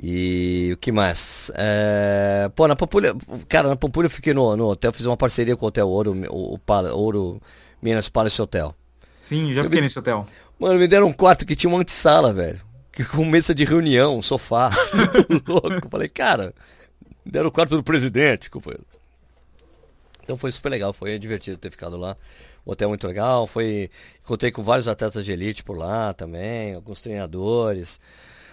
E o que mais? É... Pô, na Pampulha, cara, na Pampulha eu fiquei no, no hotel, fiz uma parceria com o Hotel Ouro, o, o, o Ouro Minas Palace Hotel. Sim, já fiquei nesse hotel. Mano, me deram um quarto que tinha uma antessala, velho com mesa de reunião, sofá, louco. Falei, cara, deram o quarto do presidente, companheiro. Então foi super legal, foi divertido ter ficado lá. O hotel é muito legal, foi. Encontrei com vários atletas de elite por lá também, alguns treinadores.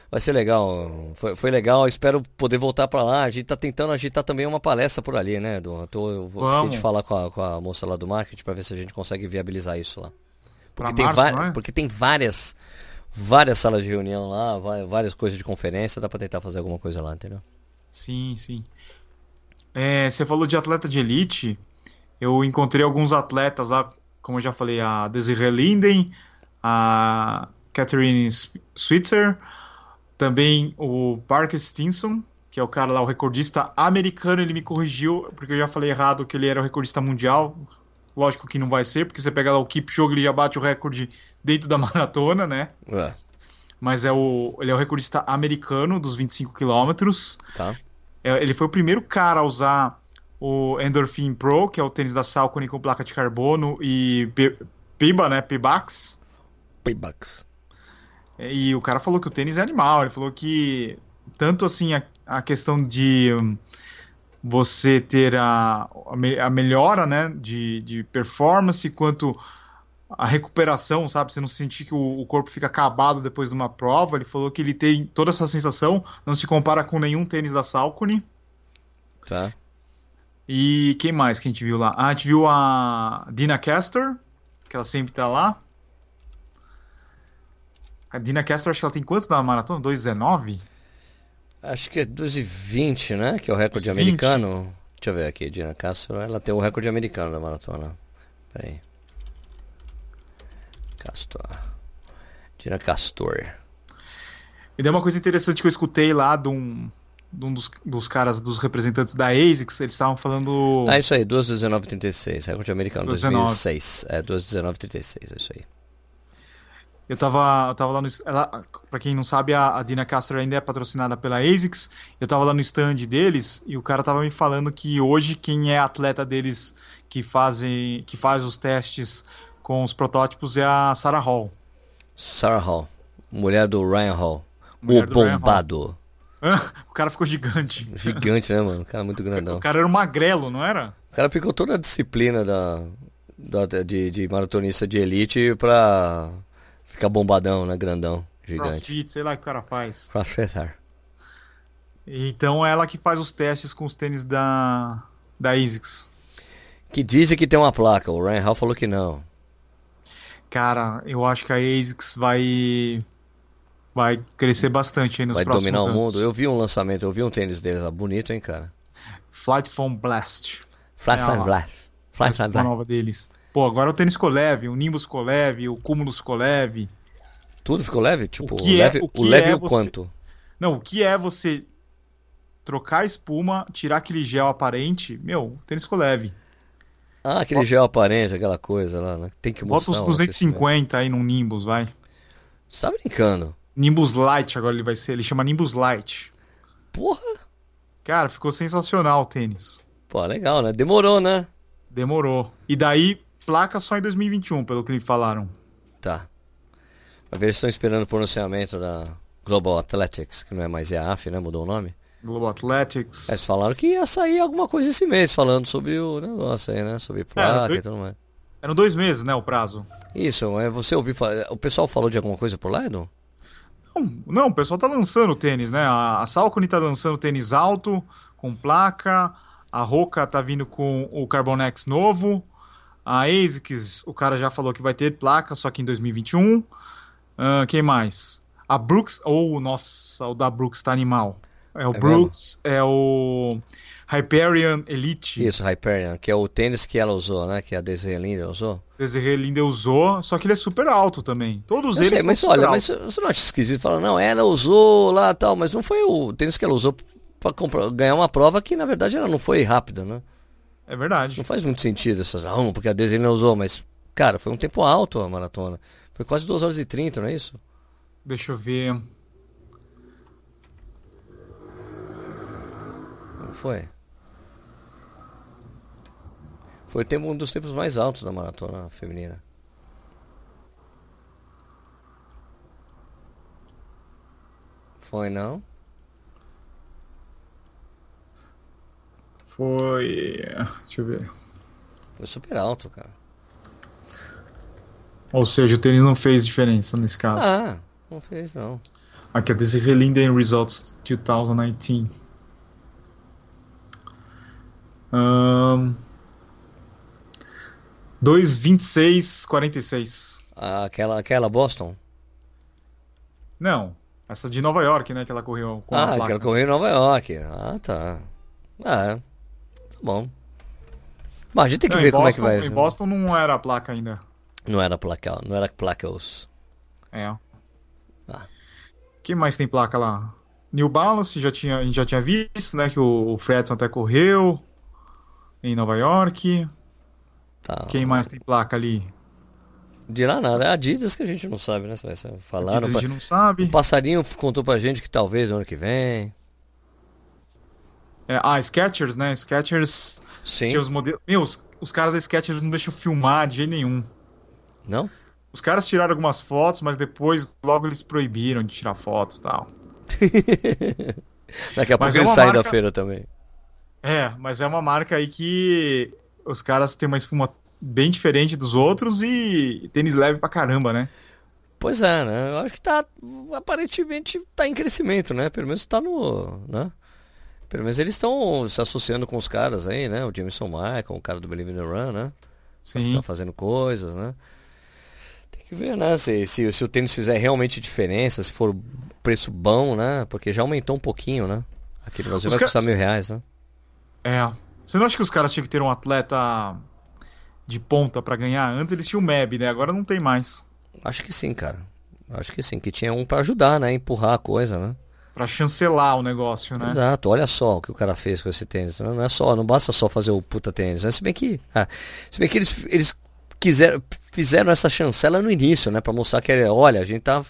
Vai ser legal, foi, foi legal, espero poder voltar para lá. A gente tá tentando agitar também uma palestra por ali, né, Edu? Tô, eu vou gente falar com a, com a moça lá do marketing para ver se a gente consegue viabilizar isso lá. Porque, tem, março, é? porque tem várias várias salas de reunião lá, várias coisas de conferência, dá para tentar fazer alguma coisa lá, entendeu? Sim, sim. É, você falou de atleta de elite. Eu encontrei alguns atletas lá, como eu já falei, a Desiree Linden, a Catherine Switzer, também o Parker Stinson, que é o cara lá, o recordista americano. Ele me corrigiu, porque eu já falei errado que ele era o recordista mundial. Lógico que não vai ser, porque você pega lá o Kipchoge, ele já bate o recorde dentro da maratona, né? É. Mas é o, ele é o recordista americano dos 25 quilômetros. Tá. É, ele foi o primeiro cara a usar o Endorphin Pro, que é o tênis da Salcone com placa de carbono, e Piba, né? Pibax. Pibax. E o cara falou que o tênis é animal. Ele falou que tanto assim a, a questão de um, você ter a, a melhora né, de, de performance, quanto a recuperação, sabe? Você não sentir que o, o, corpo fica acabado depois de uma prova. Ele falou que ele tem toda essa sensação, não se compara com nenhum tênis da Salcone. Tá. E quem mais que a gente viu lá? Ah, a gente viu a Dina Castor, que ela sempre tá lá. A Dina Castor, acho que ela tem quanto na maratona? 2,19? Acho que é 2,20, né? Que é o recorde 20. americano. Deixa eu ver aqui, Dina Castor, ela tem o recorde americano da maratona. Peraí. Castor. Dina Castor. E daí uma coisa interessante que eu escutei lá de um, de um dos, dos caras, dos representantes da ASICS, eles estavam falando... Ah, isso aí, 2,19,36, recorde americano, 2006. É, 2,19,36, é isso aí. Eu tava, eu tava lá no. Ela, pra quem não sabe, a, a Dina Castro ainda é patrocinada pela ASICS. Eu tava lá no stand deles e o cara tava me falando que hoje quem é atleta deles que fazem. que faz os testes com os protótipos é a Sarah Hall. Sarah Hall, mulher do Ryan Hall. Mulher o bombado. o cara ficou gigante. Gigante, né, mano? O cara é muito grandão. O cara era um magrelo, não era? O cara pegou toda a disciplina da, da de, de maratonista de elite pra Fica bombadão, né? Grandão, gigante. Crossfit, sei lá o que o cara faz. Crossfitar. Então é ela que faz os testes com os tênis da, da ASICS. Que dizem que tem uma placa, o Ryan Hall falou que não. Cara, eu acho que a ASICS vai vai crescer bastante aí nos vai próximos anos. Vai dominar o mundo. Eu vi um lançamento, eu vi um tênis deles lá, bonito, hein, cara. Flight Foam Blast. Flight é Foam Blast. Flight Foam Blast. nova deles. Pô, agora o tênis ficou leve, o Nimbus ficou leve, o Cúmulo ficou leve. Tudo ficou leve? Tipo, o, que é, leve, o, que o leve é o você... quanto? Não, o que é você trocar a espuma, tirar aquele gel aparente, meu, o tênis ficou leve. Ah, aquele Bota... gel aparente, aquela coisa lá, né? Tem que mostrar. Bota uns 250 aí no Nimbus, vai. Você tá brincando? Nimbus Light agora ele vai ser, ele chama Nimbus Light. Porra! Cara, ficou sensacional o tênis. Pô, legal, né? Demorou, né? Demorou. E daí, placa só em 2021, pelo que me falaram. Tá. Ver se estão esperando o pronunciamento da Global Athletics, que não é mais EAF, né? Mudou o nome. Global Athletics. Eles falaram que ia sair alguma coisa esse mês, falando sobre o negócio aí, né? Sobre placa é, dois... e tudo mais. Eram dois meses, né, o prazo. Isso, é, você ouviu O pessoal falou de alguma coisa por lá, Edu? Não, não, o pessoal tá lançando tênis, né? A, a Salcone tá lançando tênis alto, com placa. A Roca tá vindo com o Carbonex novo. A ASICS, o cara já falou que vai ter placa, só que em 2021. Uh, quem mais? A Brooks, ou oh, nossa, o da Brooks tá animal. É o é Brooks, mesmo? é o Hyperion Elite. Isso, Hyperion, que é o tênis que ela usou, né? Que a Desiree Linda usou. Desiree Linda usou, só que ele é super alto também. Todos Eu eles sei, mas são olha, mas você não acha esquisito falar, não, ela usou lá tal, mas não foi o tênis que ela usou para ganhar uma prova que na verdade ela não foi rápida, né? É verdade. Não faz muito sentido essas. Ah, porque a Desiree não usou, mas, cara, foi um tempo alto a maratona. Foi quase 2 horas e 30, não é isso? Deixa eu ver. Foi? Foi um dos tempos mais altos da maratona feminina. Foi não? Foi. Deixa eu ver. Foi super alto, cara. Ou seja, o tênis não fez diferença nesse caso. Ah, não fez não. Aqui, this is Linden Results 2019. Um, 2,26,46. Ah, Aquela, aquela Boston? Não, essa de Nova York, né? Que ela correu com a ah, placa. aquela correu em Nova York. Ah, tá. Ah, tá bom. Bom, a gente tem que Não, ver como Boston, é que vai. Em Boston não era a placa ainda. Não era placa, não era placas. É. Ah. Quem mais tem placa lá? New Balance, já tinha, a gente já tinha visto, né? Que o, o Fredson até correu em Nova York. Tá. Quem mais tem placa ali? De lá nada, é Adidas que a gente não sabe, né? Você vai falar. Adidas a gente não sabe. O passarinho contou pra gente que talvez no ano que vem. É, ah, Skechers, né? Skechers Sim. tinha os modelos. Meu, os, os caras da Skechers não deixam filmar de jeito nenhum. Não? Os caras tiraram algumas fotos, mas depois logo eles proibiram de tirar foto e tal. Daqui a pouco Mas é eles uma saem da marca- feira também. É, mas é uma marca aí que os caras têm uma espuma bem diferente dos outros e tênis leve pra caramba, né? Pois é, né? Eu acho que tá. Aparentemente tá em crescimento, né? Pelo menos tá no. né? Pelo menos eles estão se associando com os caras aí, né? O Jameson Michael, o cara do Believe in the Run, né? Sim. Tá fazendo coisas, né? Tem que ver, né? Se, se, se o tênis fizer realmente diferença, se for preço bom, né? Porque já aumentou um pouquinho, né? Aqui no Brasil Os vai custar mil reais, né? É. Você não acha que os caras tinham que ter um atleta de ponta pra ganhar? Antes eles tinham o MEB, né? Agora não tem mais. Acho que sim, cara. Acho que sim, que tinha um pra ajudar, né? Empurrar a coisa, né? Pra chancelar o negócio, né? Exato, olha só o que o cara fez com esse tênis. né? Não é só, não basta só fazer o puta tênis, né? Se bem que, ah, se bem que eles, eles quiseram, fizeram essa chancela no início, né? Pra mostrar que, olha, a gente tá,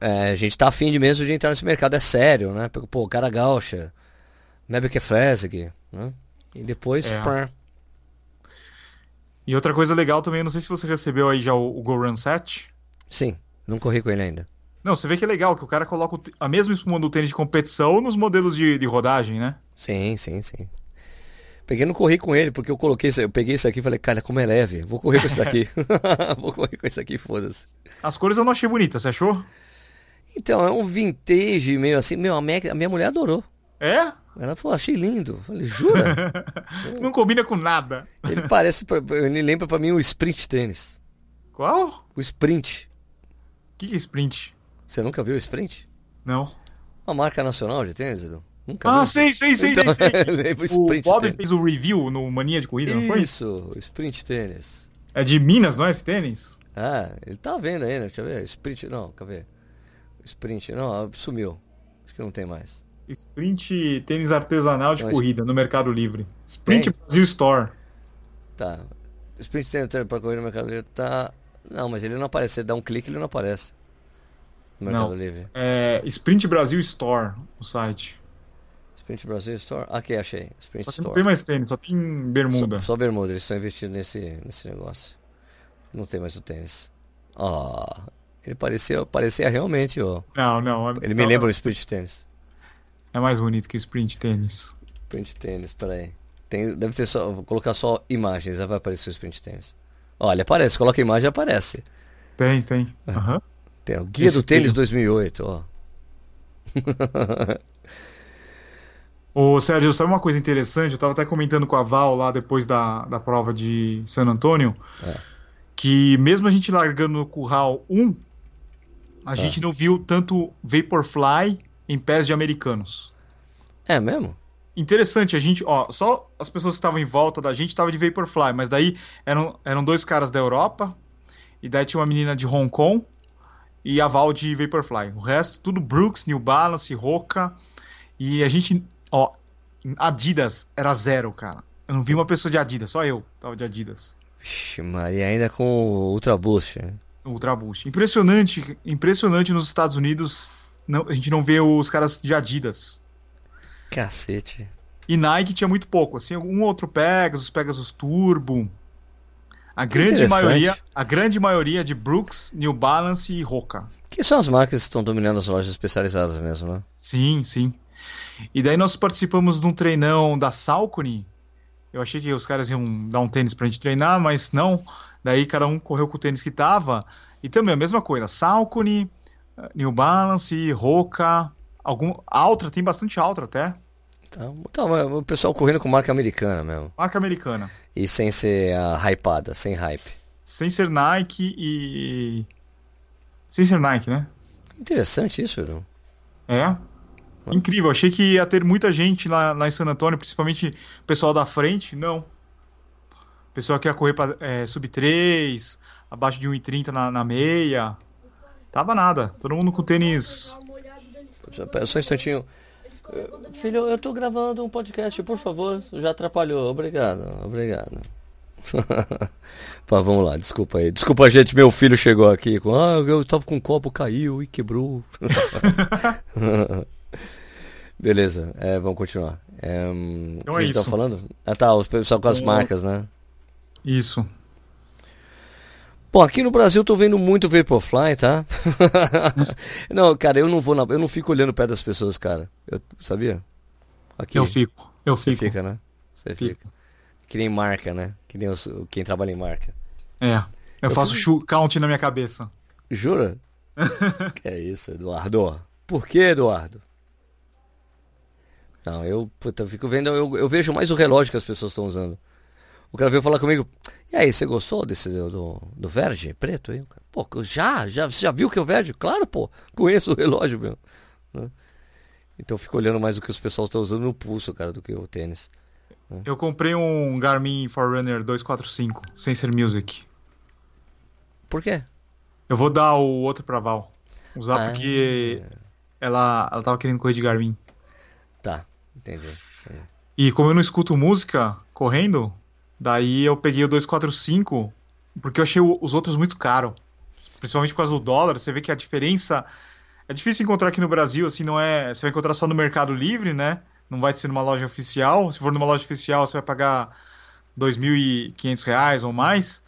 é, a gente tá afim de mesmo de entrar nesse mercado, é sério, né? Pô, o cara gaúcha, Mebeke Flesig, né? E depois, É. pá, E outra coisa legal também, não sei se você recebeu aí já o, o Go Run 7. sim, não corri com ele ainda. Não, você vê que é legal que o cara coloca a mesma espuma do tênis de competição nos modelos de, de rodagem, né? Sim, sim, sim. Peguei não corri com ele, porque eu coloquei, eu peguei esse aqui e falei, cara, como é leve, vou correr com esse daqui. vou correr com esse aqui, foda-se. As cores eu não achei bonitas, você achou? Então, é um vintage meio assim. Meu, a minha, a minha mulher adorou. É? Ela falou, achei lindo. Eu falei, jura? Não combina com nada. ele parece, ele lembra pra mim o sprint tênis. Qual? O sprint. O que, que é sprint? Você nunca viu o sprint? Não. Uma marca nacional de tênis, Edu? Nunca Ah, viu? sei, sei, sei, Então, sei, sei. o O Bob tênis. fez o review no Mania de Corrida, não foi? Isso, o sprint tênis. É de Minas, não é esse tênis? Ah, ele tá vendo aí, né? Deixa eu ver. Sprint, não, quer ver? Sprint, não, sumiu. Acho que não tem mais. Sprint tênis artesanal de Não, corrida no Mercado Livre. Sprint Tem? Brasil Store. Tá. Sprint tênis pra correr no Mercado Livre tá. Não, mas ele não aparece. Você dá um clique ele não aparece. No Mercado Não. Livre. É, Sprint Brasil Store, o site. Sprint Brasil Store. Aqui, achei. Sprint Só que não Store. tem mais tênis, só tem bermuda. Só, só bermuda, eles estão investindo nesse, nesse negócio. Não tem mais o tênis. Ah, ele parecia, parecia realmente, ó. Não, não. Ele me não, lembra o Sprint Tênis. É mais bonito que o Sprint tênis. Sprint Tênis, peraí. Tem, deve ter só. Vou colocar só imagens, aí vai aparecer o Sprint Tênis. Olha, aparece, coloca imagem aparece. Tem, tem. Aham. Tem o Guia Esse do Tênis tem. 2008, ó. Ô, Sérgio, sabe uma coisa interessante? Eu tava até comentando com a Val lá depois da, da prova de San Antônio, É. que mesmo a gente largando no curral 1, a É. gente não viu tanto Vaporfly em pés de americanos. É mesmo? Interessante, a gente, ó, só as pessoas que estavam em volta da gente estavam de Vaporfly, mas daí eram, eram dois caras da Europa, e daí tinha uma menina de Hong Kong e a Val de Vaporfly. O resto, tudo Brooks, New Balance, Roca, e a gente, ó, Adidas era zero, cara. Eu não vi uma pessoa de Adidas, só eu tava de Adidas. Vixe, Maria, ainda com o Ultra Boost. né? Ultra Boost. Impressionante, impressionante nos Estados Unidos, não, a gente não vê os caras de Adidas. Cacete. E Nike tinha muito pouco, assim, um outro Pegasus, Pegasus Turbo. A grande interessante. maioria, a grande maioria de Brooks, New Balance e Roca. Que são as marcas que estão dominando as lojas especializadas mesmo, né? Sim, sim. E daí nós participamos de um treinão da Salcone Eu achei que os caras iam dar um tênis pra gente treinar, mas não. Daí cada um correu com o tênis que tava. E também a mesma coisa. Salcone, New Balance, Roca, algum Altra, tem bastante Altra até. Tá, então, o pessoal correndo com marca americana mesmo. Marca americana. E sem ser a hypada, sem hype. Sem ser Nike e. Sem ser Nike, né? Interessante isso, Edu. É. Incrível. Achei que ia ter muita gente lá, lá em San Antônio, principalmente o pessoal da frente. Não. O pessoal que ia correr para é, sub 3, abaixo de 1,30 na, na meia. Tava nada. Todo mundo com tênis. Só um instantinho. Filho, eu tô gravando um podcast, por favor. Já atrapalhou. Obrigado, obrigado. Pá, vamos lá, desculpa aí. Desculpa, gente, meu filho chegou aqui com. Ah, eu tava com um copo, caiu e quebrou. Beleza, é, vamos continuar. É, então é isso. Tá falando? Ah tá, os pessoal com as marcas, né? Isso. Bom, aqui no Brasil eu tô vendo muito Vaporfly, tá? não, cara, eu não vou na, eu não fico olhando o pé das pessoas, cara. Eu, sabia? Aqui. Eu fico. Eu Você fico. fica, né? Você fica. fica. Que nem marca, né? Que nem os, quem trabalha em marca. É. Eu, eu faço fico... count na minha cabeça. Jura? que é isso, Eduardo? Por que, Eduardo? Não, eu, puta, eu fico vendo, eu, eu vejo mais o relógio que as pessoas estão usando. O cara veio falar comigo, e aí, você gostou desse do, do Verge preto aí? Pô, já, já, já viu que é o Verge? Claro, pô, conheço o relógio meu. Né? Então eu fico olhando mais o que os pessoal estão usando no pulso, cara, do que o tênis. Né? Eu comprei um Garmin Forerunner 245, Sensor Music. Por quê? Eu vou dar o outro pra Val. Usar ah, porque é... ela, ela tava querendo correr de Garmin. Tá, entendi. entendi. E como eu não escuto música correndo, daí eu peguei o 245 porque eu achei os outros muito caro. Principalmente por causa do dólar, você vê que a diferença é difícil encontrar aqui no Brasil, assim, não é, você vai encontrar só no Mercado Livre, né? Não vai ser numa loja oficial. Se for numa loja oficial, você vai pagar R$ 2.500 ou mais.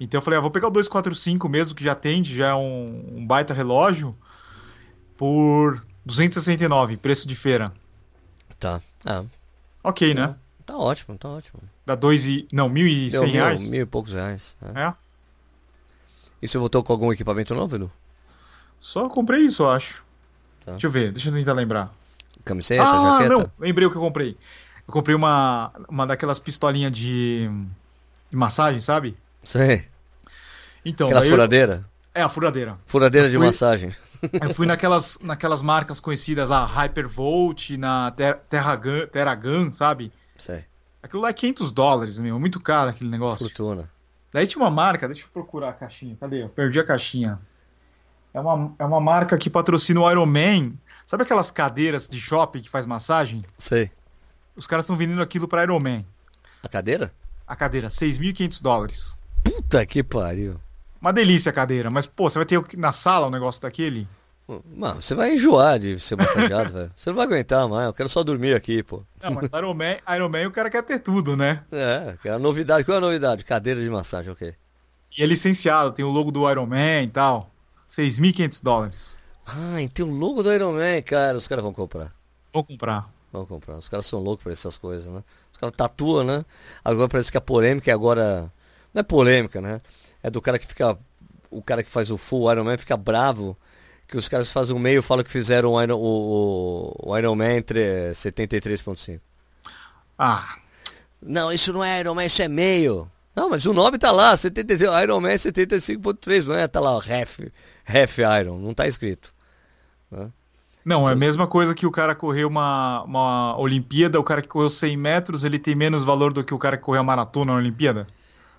Então eu falei, ah, vou pegar o 245 mesmo, que já atende, já é um, um baita relógio, por 269, preço de feira. Tá. Ah. Ok, né? Tá ótimo, tá ótimo. Dá dois e. Não, mil e cem reais? Mil, mil e poucos reais. É. é. E você voltou com algum equipamento novo, Edu? Só comprei isso, eu acho. Tá. Deixa eu ver, deixa eu tentar lembrar. Camiseta, ah, jaqueta? não, lembrei o que eu comprei. Eu comprei uma, uma daquelas pistolinhas de, de massagem, sabe? Sei. Então, Aquela furadeira? Eu... É, a furadeira. Furadeira fui... de massagem. Eu fui naquelas, naquelas marcas conhecidas lá, Hypervolt, na Ter Terragun, Terragun, sabe? Sei. Aquilo lá é 500 dólares, meu. Muito caro aquele negócio. Fortuna. Daí tinha uma marca, deixa eu procurar a caixinha. Cadê? Eu perdi a caixinha. É uma, é uma marca que patrocina o Iron Man. Sabe aquelas cadeiras de shopping que faz massagem? Sei. Os caras estão vendendo aquilo pra Iron Man. A cadeira? A cadeira, 6.500 dólares. Puta que pariu. Uma delícia a cadeira, mas pô, você vai ter na sala um negócio daquele? Mano, você vai enjoar de ser massageado, velho. Você não vai aguentar mais, eu quero só dormir aqui, pô. Não, mas Iron Man, Iron Man o cara quer ter tudo, né? É, a novidade. Qual é a novidade? Cadeira de massagem, ok. E é licenciado, tem o logo do Iron Man e tal. 6.500 dólares. Ah, tem o logo do Iron Man, cara. Os caras vão comprar. Vão comprar. Vão comprar. Os caras são loucos por essas coisas, né? Os caras tatuam, né? Agora parece que a polêmica é agora. Não é polêmica, né? É do cara que fica. O cara que faz o full Iron Man fica bravo que os caras fazem um meio falam que fizeram o Iron, o, o Iron Man entre 73.5. Ah. Não, isso não é Iron Man, isso é meio. Não, mas o nome tá lá, 73, Iron Man 75.3, não é? Tá lá, half, half Iron, não tá escrito. Né? Não, é a mesma coisa que o cara correu uma, uma Olimpíada, o cara que correu 100 metros, ele tem menos valor do que o cara que correu a maratona na Olimpíada?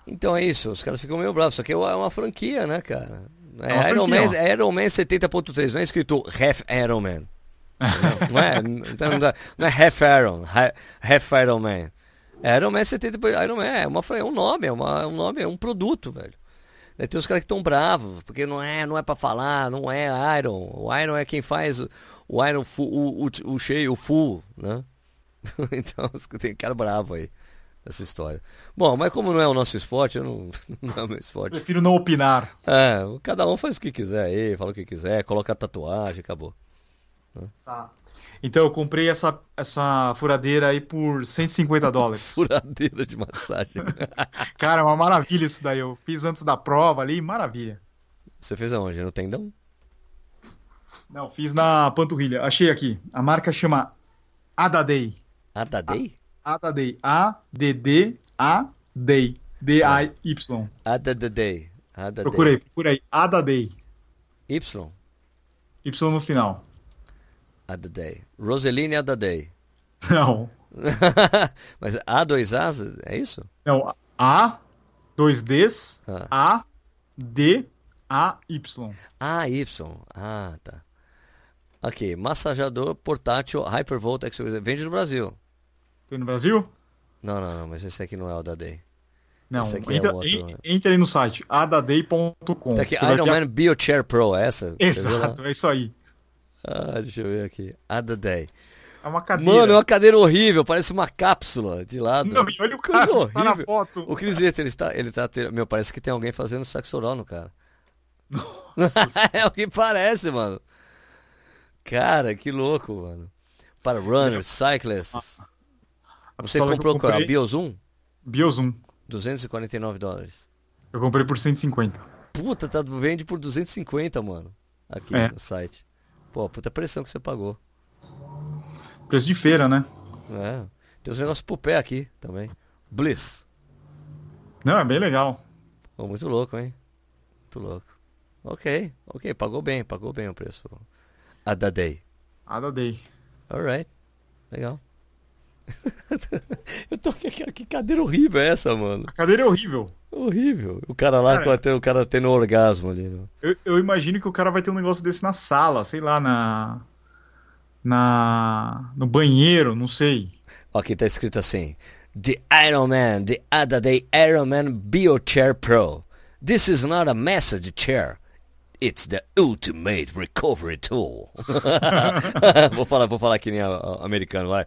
Então é isso, os caras ficam meio bravos, só que é uma franquia, né, cara? É, Iron, Man, é Iron Man 70.3, não é escrito Half Iron Man. não, é, então, não é Half Iron, Half Iron Man. É Iron Man 70, Iron Man é, uma, é um nome, é, uma, é um nome, é um produto, velho. Aí tem os caras que estão bravos, porque não é, não é para falar, não é Iron. O Iron é quem faz o Iron full, o, o, o cheio, o full, né? então tem cara bravo aí essa história. Bom, mas como não é o nosso esporte, eu não, não é o meu esporte. Prefiro não opinar. É, cada um faz o que quiser aí, fala o que quiser, coloca a tatuagem, acabou. Tá. Então eu comprei essa, essa furadeira aí por 150 dólares. Furadeira de massagem. Cara, é uma maravilha isso daí. Eu fiz antes da prova ali, maravilha. Você fez aonde? No tendão? Não, fiz na panturrilha. Achei aqui. A marca chama Adadei. Adadei? Adadei. A-D-D-A-Dei. D-A-Y. Adadei. Procurei, procurei. Adadei. Y? Y no final. Adadei. Roseline Adadei. Não. Mas A, dois As, é isso? Não. A, dois Ds, Ah. A, D, A, Y. Ah, Y. Ah, tá. Ok, massajador portátil Hypervolt Express. Vende no Brasil. Tem no Brasil? Não, não, não, mas esse aqui não é o da Day. Não. Esse aqui é entra, um outro, né? entra aí no site, adadei.com. Tá aqui, Iron ver Man BioChair Pro, é essa? Exato, é isso aí. Ah, deixa eu ver aqui. A da Day. É uma cadeira. Mano, é uma cadeira horrível, parece uma cápsula de lado. Não, e olha o cara que tá na foto. O Cris Vieto, ele está, ele tá, te- meu, parece que tem alguém fazendo sexo oral no cara. Nossa, é o que parece, mano. Cara, que louco, mano. Para runners, cyclists. A Você pistola que comprou eu qual? A comprei, Biozoom? Biozoom. 249 dólares. Eu comprei por 150. Puta, tá, vende por 250, mano. Aqui É. no site. Pô, puta pressão que você pagou. Preço de feira, né? É. Tem uns negócios pro pé aqui também. Bliss. Não, é bem legal. Pô, muito louco, hein? Muito louco. Ok, ok, pagou bem, pagou bem o preço. A da day. Adadei. Alright. Legal. Eu tô que, cadeira horrível é essa, mano? A cadeira é horrível. Horrível. O cara lá, Cara, o cara tendo orgasmo ali. né? Eu, eu imagino que o cara vai ter um negócio desse na sala, sei lá, na. Na. No banheiro, não sei. Aqui tá escrito assim: The Iron Man, the other day Iron Man BioChair Pro. This is not a massage chair. It's the ultimate recovery tool. vou falar, vou falar que nem a- a- americano, vai.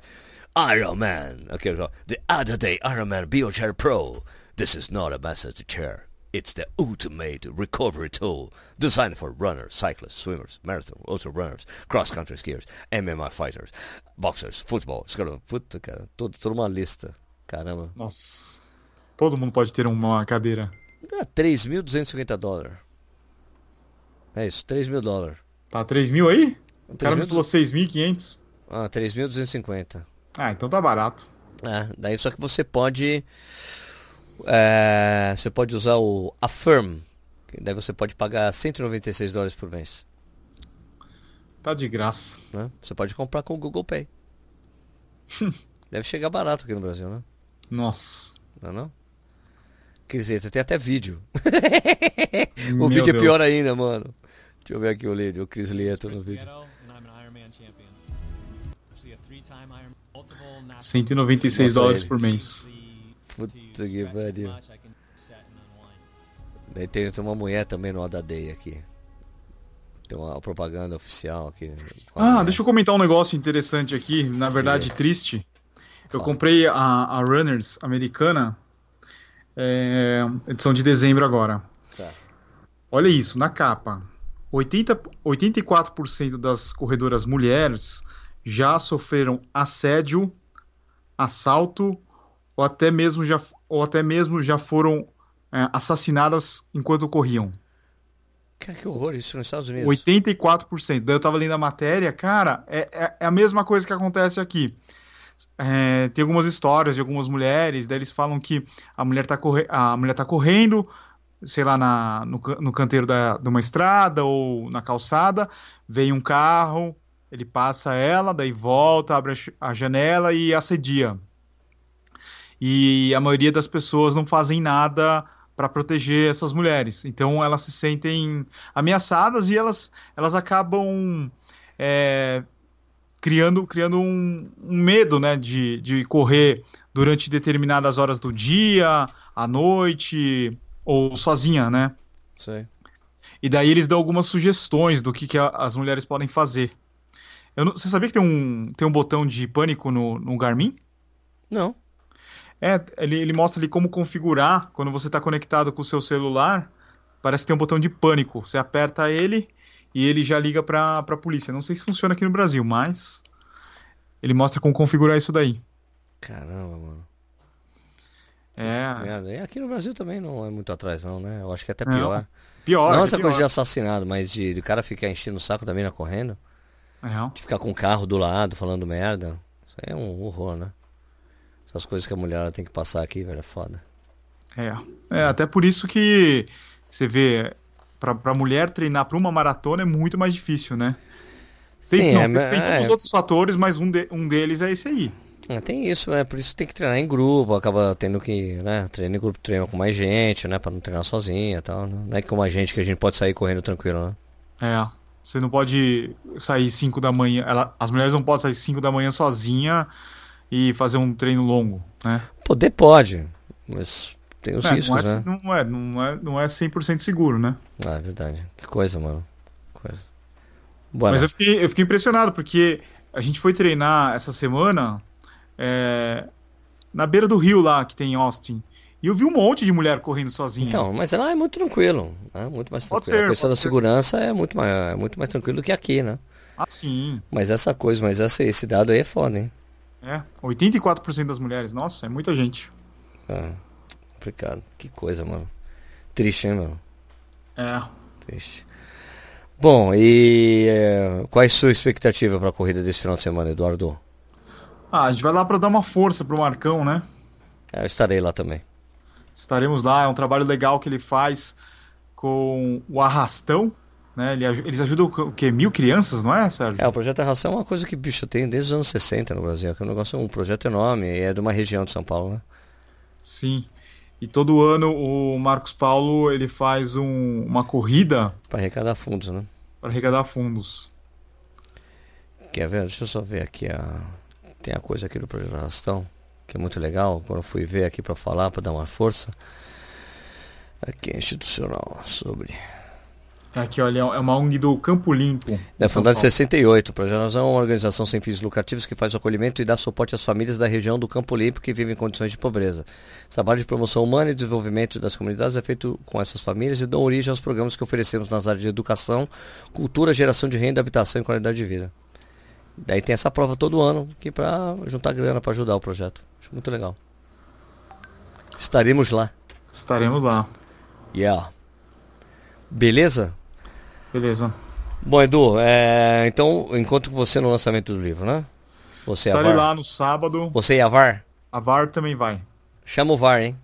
Iron Man. So, the other day Iron Man BioChair Pro. This is not a massage chair. It's the ultimate recovery tool designed for runners, cyclists, swimmers, marathon, ultra runners, cross-country skiers, MMA fighters, boxers, futebol. Puta, cara, toda uma lista. Caramba. Nossa. Todo mundo pode ter uma cadeira. Dá 3.250 dólares. É isso, 3 mil dólares. Tá 3 mil aí? O cara me 3.200. falou 6.500. Ah, 3.250. Ah, então tá barato. É, daí só que você pode. é, você pode usar o Affirm. que Daí você pode pagar 196 dólares por mês. Tá de graça. Né? Você pode comprar com o Google Pay. Deve chegar barato aqui no Brasil, né? Nossa. Não é não? Quer dizer, tem até vídeo. o Meu vídeo é pior Deus. ainda, mano. Deixa eu ver aqui o, o Chris Lieto no vídeo. 196 Mostra dólares por mês. Puta que pariu. Daí tem, tem uma mulher também no Day aqui. Tem uma propaganda oficial aqui. Ah, mulher. deixa eu comentar um negócio interessante aqui, na verdade triste. Eu Fala. comprei a, a Runners americana, é, edição de dezembro agora. Tá. Olha isso, na capa. 80, 84% das corredoras mulheres já sofreram assédio, assalto ou até mesmo já, ou até mesmo já foram é, assassinadas enquanto corriam. Cara, que horror isso nos Estados Unidos. 84%. Daí eu tava lendo a matéria, cara, é, é- é a mesma coisa que acontece aqui. É, tem algumas histórias de algumas mulheres, daí eles falam que a mulher tá, corre a mulher tá correndo, sei lá, na, no, no canteiro da, de uma estrada ou na calçada, vem um carro, ele passa ela, daí volta, abre a janela e assedia. E a maioria das pessoas não fazem nada para proteger essas mulheres. Então elas se sentem ameaçadas e elas, elas acabam é, criando, criando um, um medo né, de, de correr durante determinadas horas do dia, à noite ou sozinha, né? Sei. E daí eles dão algumas sugestões do que, que as mulheres podem fazer. Eu não- você sabia que tem um, tem um botão de pânico no, no Garmin? Não. É, ele, ele mostra ali como configurar quando você está conectado com o seu celular. Parece que tem um botão de pânico. Você aperta ele e ele já liga para a polícia. Não sei se funciona aqui no Brasil, mas ele mostra como configurar isso daí. Caramba, mano. É, aqui no Brasil também não é muito atrás, não, né? Eu acho que é até pior. pior. não é essa pior. coisa de assassinato, mas de, de cara ficar enchendo o saco da mina correndo. É. De ficar com o carro do lado falando merda. Isso aí é um horror, né? Essas coisas que a mulher tem que passar aqui, velho, é foda. É. É, até por isso que você vê, pra, pra mulher treinar pra uma maratona é muito mais difícil, né? Tem, Sim, não, é, tem, tem todos os é. outros fatores, mas um, de- um deles é esse aí. É, tem isso, né? Por isso tem que treinar em grupo, acaba tendo que, né? Treina em grupo, treina com mais gente, né? Pra não treinar sozinha e tal. né? Não é como a gente que a gente pode sair correndo tranquilo, né? É. Você não pode sair 5 da manhã. ela- as mulheres não podem sair 5 da manhã sozinha e fazer um treino longo, né? Poder pode, mas tem os É, não, riscos, é, né? não, é, não, é, não é 100% seguro, né? Ah, é verdade. Que coisa, mano. Coisa. Bora. Mas eu fiquei, eu fiquei impressionado, porque a gente foi treinar essa semana é, na beira do rio lá, que tem em Austin. E eu vi um monte de mulher correndo sozinha. Então, mas lá é muito tranquilo, né? Muito mais Pode tranquilo. ser, a questão da ser. segurança é muito mais, é muito mais tranquilo do que aqui, né? Ah, sim. Mas essa coisa, mas essa, esse dado aí é foda, hein? É, 84% das mulheres. Nossa, é muita gente. Ah, complicado. Que coisa, mano. Triste, hein, mano? É. Triste. Bom, e é, qual é a sua expectativa para a corrida desse final de semana, Eduardo? Ah, a gente vai lá pra dar uma força pro Marcão, né? É, eu estarei lá também. Estaremos lá, é um trabalho legal que ele faz com o Arrastão, né? Eles ajudam o quê? Mil crianças, não é, Sérgio? É, o projeto Arração é uma coisa que, bicho, tem desde os anos 60 no Brasil. Que é um negócio, um projeto enorme e é de uma região de São Paulo, né? Sim. E todo ano o Marcos Paulo ele faz um- uma corrida Para arrecadar fundos, né? para arrecadar fundos. Quer ver? Deixa eu só ver aqui a. Tem a coisa aqui do Projeto Arrastão, que é muito legal. Quando eu fui ver aqui para falar, para dar uma força. Aqui, institucional, sobre. Aqui, olha, é uma ONG do Campo Limpo. É fundada em Paulo. 68. O Projeto é uma organização sem fins lucrativos que faz o acolhimento e dá suporte às famílias da região do Campo Limpo que vivem em condições de pobreza. Esse trabalho de promoção humana e desenvolvimento das comunidades é feito com essas famílias e dão origem aos programas que oferecemos nas áreas de educação, cultura, geração de renda, habitação e qualidade de vida. Daí tem essa prova todo ano, que para juntar grana para ajudar o projeto. Acho muito legal. Estaremos lá. Estaremos lá. Yeah. Beleza? Beleza. Bom, Edu, é, então encontro com você no lançamento do livro, né? Você Estarei VAR. lá no sábado. Você e a VAR? A VAR também vai. Chama o VAR, hein?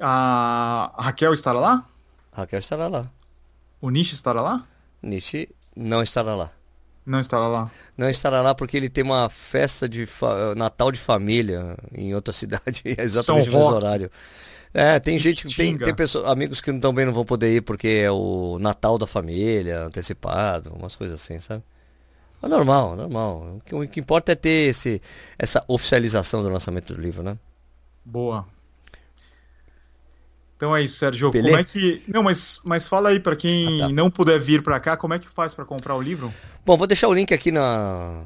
A Raquel estará lá? A Raquel estará lá. O Nish estará lá? Nietzsche não estará lá. Não estará lá. Não estará lá porque ele tem uma festa de fa- Natal de família em outra cidade, é exatamente São no mesmo horário. É, tem gente que tem, tem pessoas, amigos que também não vão poder ir porque é o Natal da família, antecipado, umas coisas assim, sabe? Mas normal, normal. O que, o que importa é ter esse, essa oficialização do lançamento do livro, né? Boa. Então é isso, Sérgio. Beleza? Como é que. Não, mas, mas fala aí pra quem Ah, tá. não puder vir pra cá, como é que faz pra comprar o livro? Bom, vou deixar o link aqui na.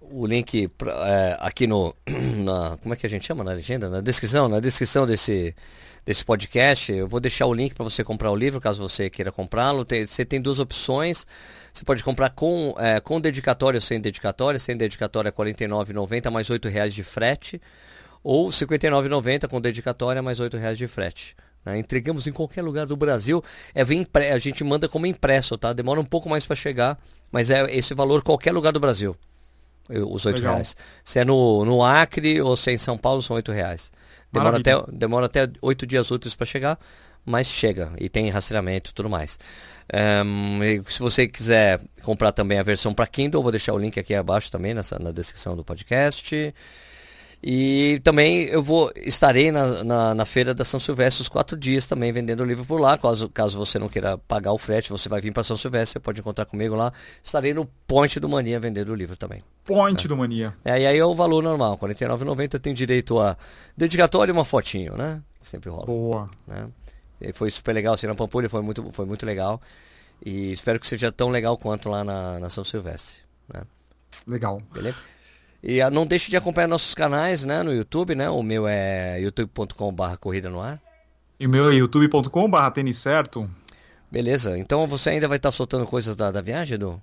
O link pra- é, aqui no. Na, como é que a gente chama na legenda? Na descrição, na descrição desse, desse podcast. Eu vou deixar o link para você comprar o livro, caso você queira comprá-lo. Tem- Você tem duas opções. Você pode comprar com, é, com dedicatório ou sem dedicatório. Sem dedicatório é R$ 49,90 mais 8 reais de frete. Ou R$ 59,90 com dedicatória mais 8 reais de frete. Né? Entregamos em qualquer lugar do Brasil. É, vem impre- a gente manda como impresso, tá? Demora um pouco mais para chegar, mas é esse valor qualquer lugar do Brasil. Os 8 Legal. reais. Se é no, no Acre ou se é em São Paulo, são 8 reais. Demora até, demora até 8 dias úteis para chegar, mas chega. E tem rastreamento e tudo mais. E se você quiser comprar também a versão para Kindle, eu vou deixar o link aqui abaixo também nessa, na descrição do podcast. E também eu vou estarei na, na, na feira da São Silvestre os quatro dias também vendendo o livro por lá. Caso, caso você não queira pagar o frete, você vai vir para São Silvestre, você pode encontrar comigo lá. Estarei no Ponte do Mania vendendo o livro também. Point do Mania. É, e aí é o valor normal, R$ 49,90 tem direito a dedicatório e uma fotinho, né? Sempre rola. Boa. né? E foi super legal, assim, na Pampulha foi muito, foi muito legal. E espero que seja tão legal quanto lá na, na São Silvestre. Né? Legal. Beleza? E ah, não deixe de acompanhar nossos canais né, no YouTube, né? O meu é youtube.com.br Corrida no Ar. E o meu é youtube.com.br tênis certo. Beleza, então você ainda vai estar soltando coisas da, da viagem, Edu?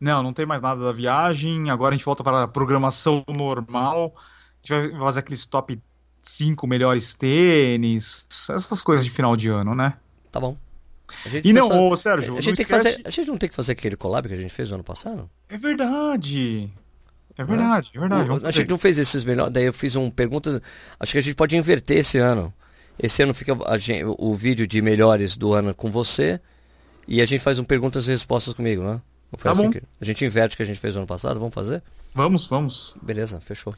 Não, não tem mais nada da viagem. Agora a gente volta para a programação normal. A gente vai fazer aqueles top 5 melhores tênis, essas coisas de final de ano, né? Tá bom. E não, precisa- ô Sérgio, a não gente, que esquece. fazer, a gente não tem que fazer aquele collab que a gente fez no ano passado? É verdade. É verdade, é verdade. A gente não fez esses melhores. Daí eu fiz um perguntas. Acho que a gente pode inverter esse ano. Esse ano fica a gen- o vídeo de melhores do ano com você. E a gente faz um perguntas e respostas comigo, né? Tá assim bom. que- a gente inverte o que a gente fez no ano passado, vamos fazer? Vamos, vamos. Beleza, fechou.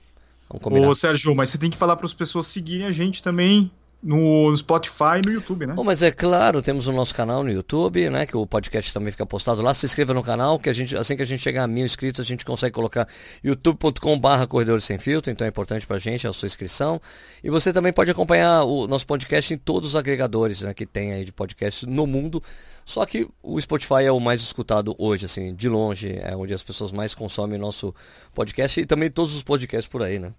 Vamos combinar. Ô Sérgio, mas você tem que falar para as pessoas seguirem a gente também no, Spotify e no YouTube, né? Bom, mas é claro, temos o nosso canal no YouTube, né? Que o podcast também fica postado lá. Se inscreva no canal, que a gente, assim que a gente chegar a mil inscritos, a gente consegue colocar youtube.com/barra Corredores Sem Filtro. Então é importante pra gente a sua inscrição. E você também pode acompanhar o nosso podcast em todos os agregadores né, que tem aí de podcast no mundo. Só que o Spotify é o mais escutado hoje, assim, de longe, é onde as pessoas mais consomem nosso podcast e também todos os podcasts por aí, né?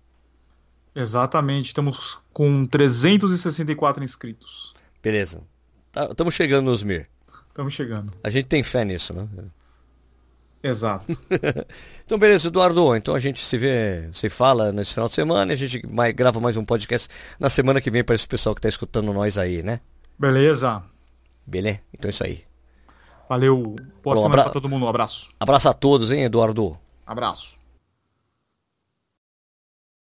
Exatamente. Estamos com 364 inscritos. Beleza. Estamos chegando nos mil. Estamos chegando. A gente tem fé nisso, né? Exato. Então, beleza, Eduardo. Então a gente se vê, se fala nesse final de semana e a gente mais, grava mais um podcast na semana que vem para esse pessoal que está escutando nós aí, né? Beleza. Beleza? Então é isso aí. Valeu. Boa Bom, semana abra- para todo mundo. Um abraço. Abraço a todos, hein, Eduardo? Abraço.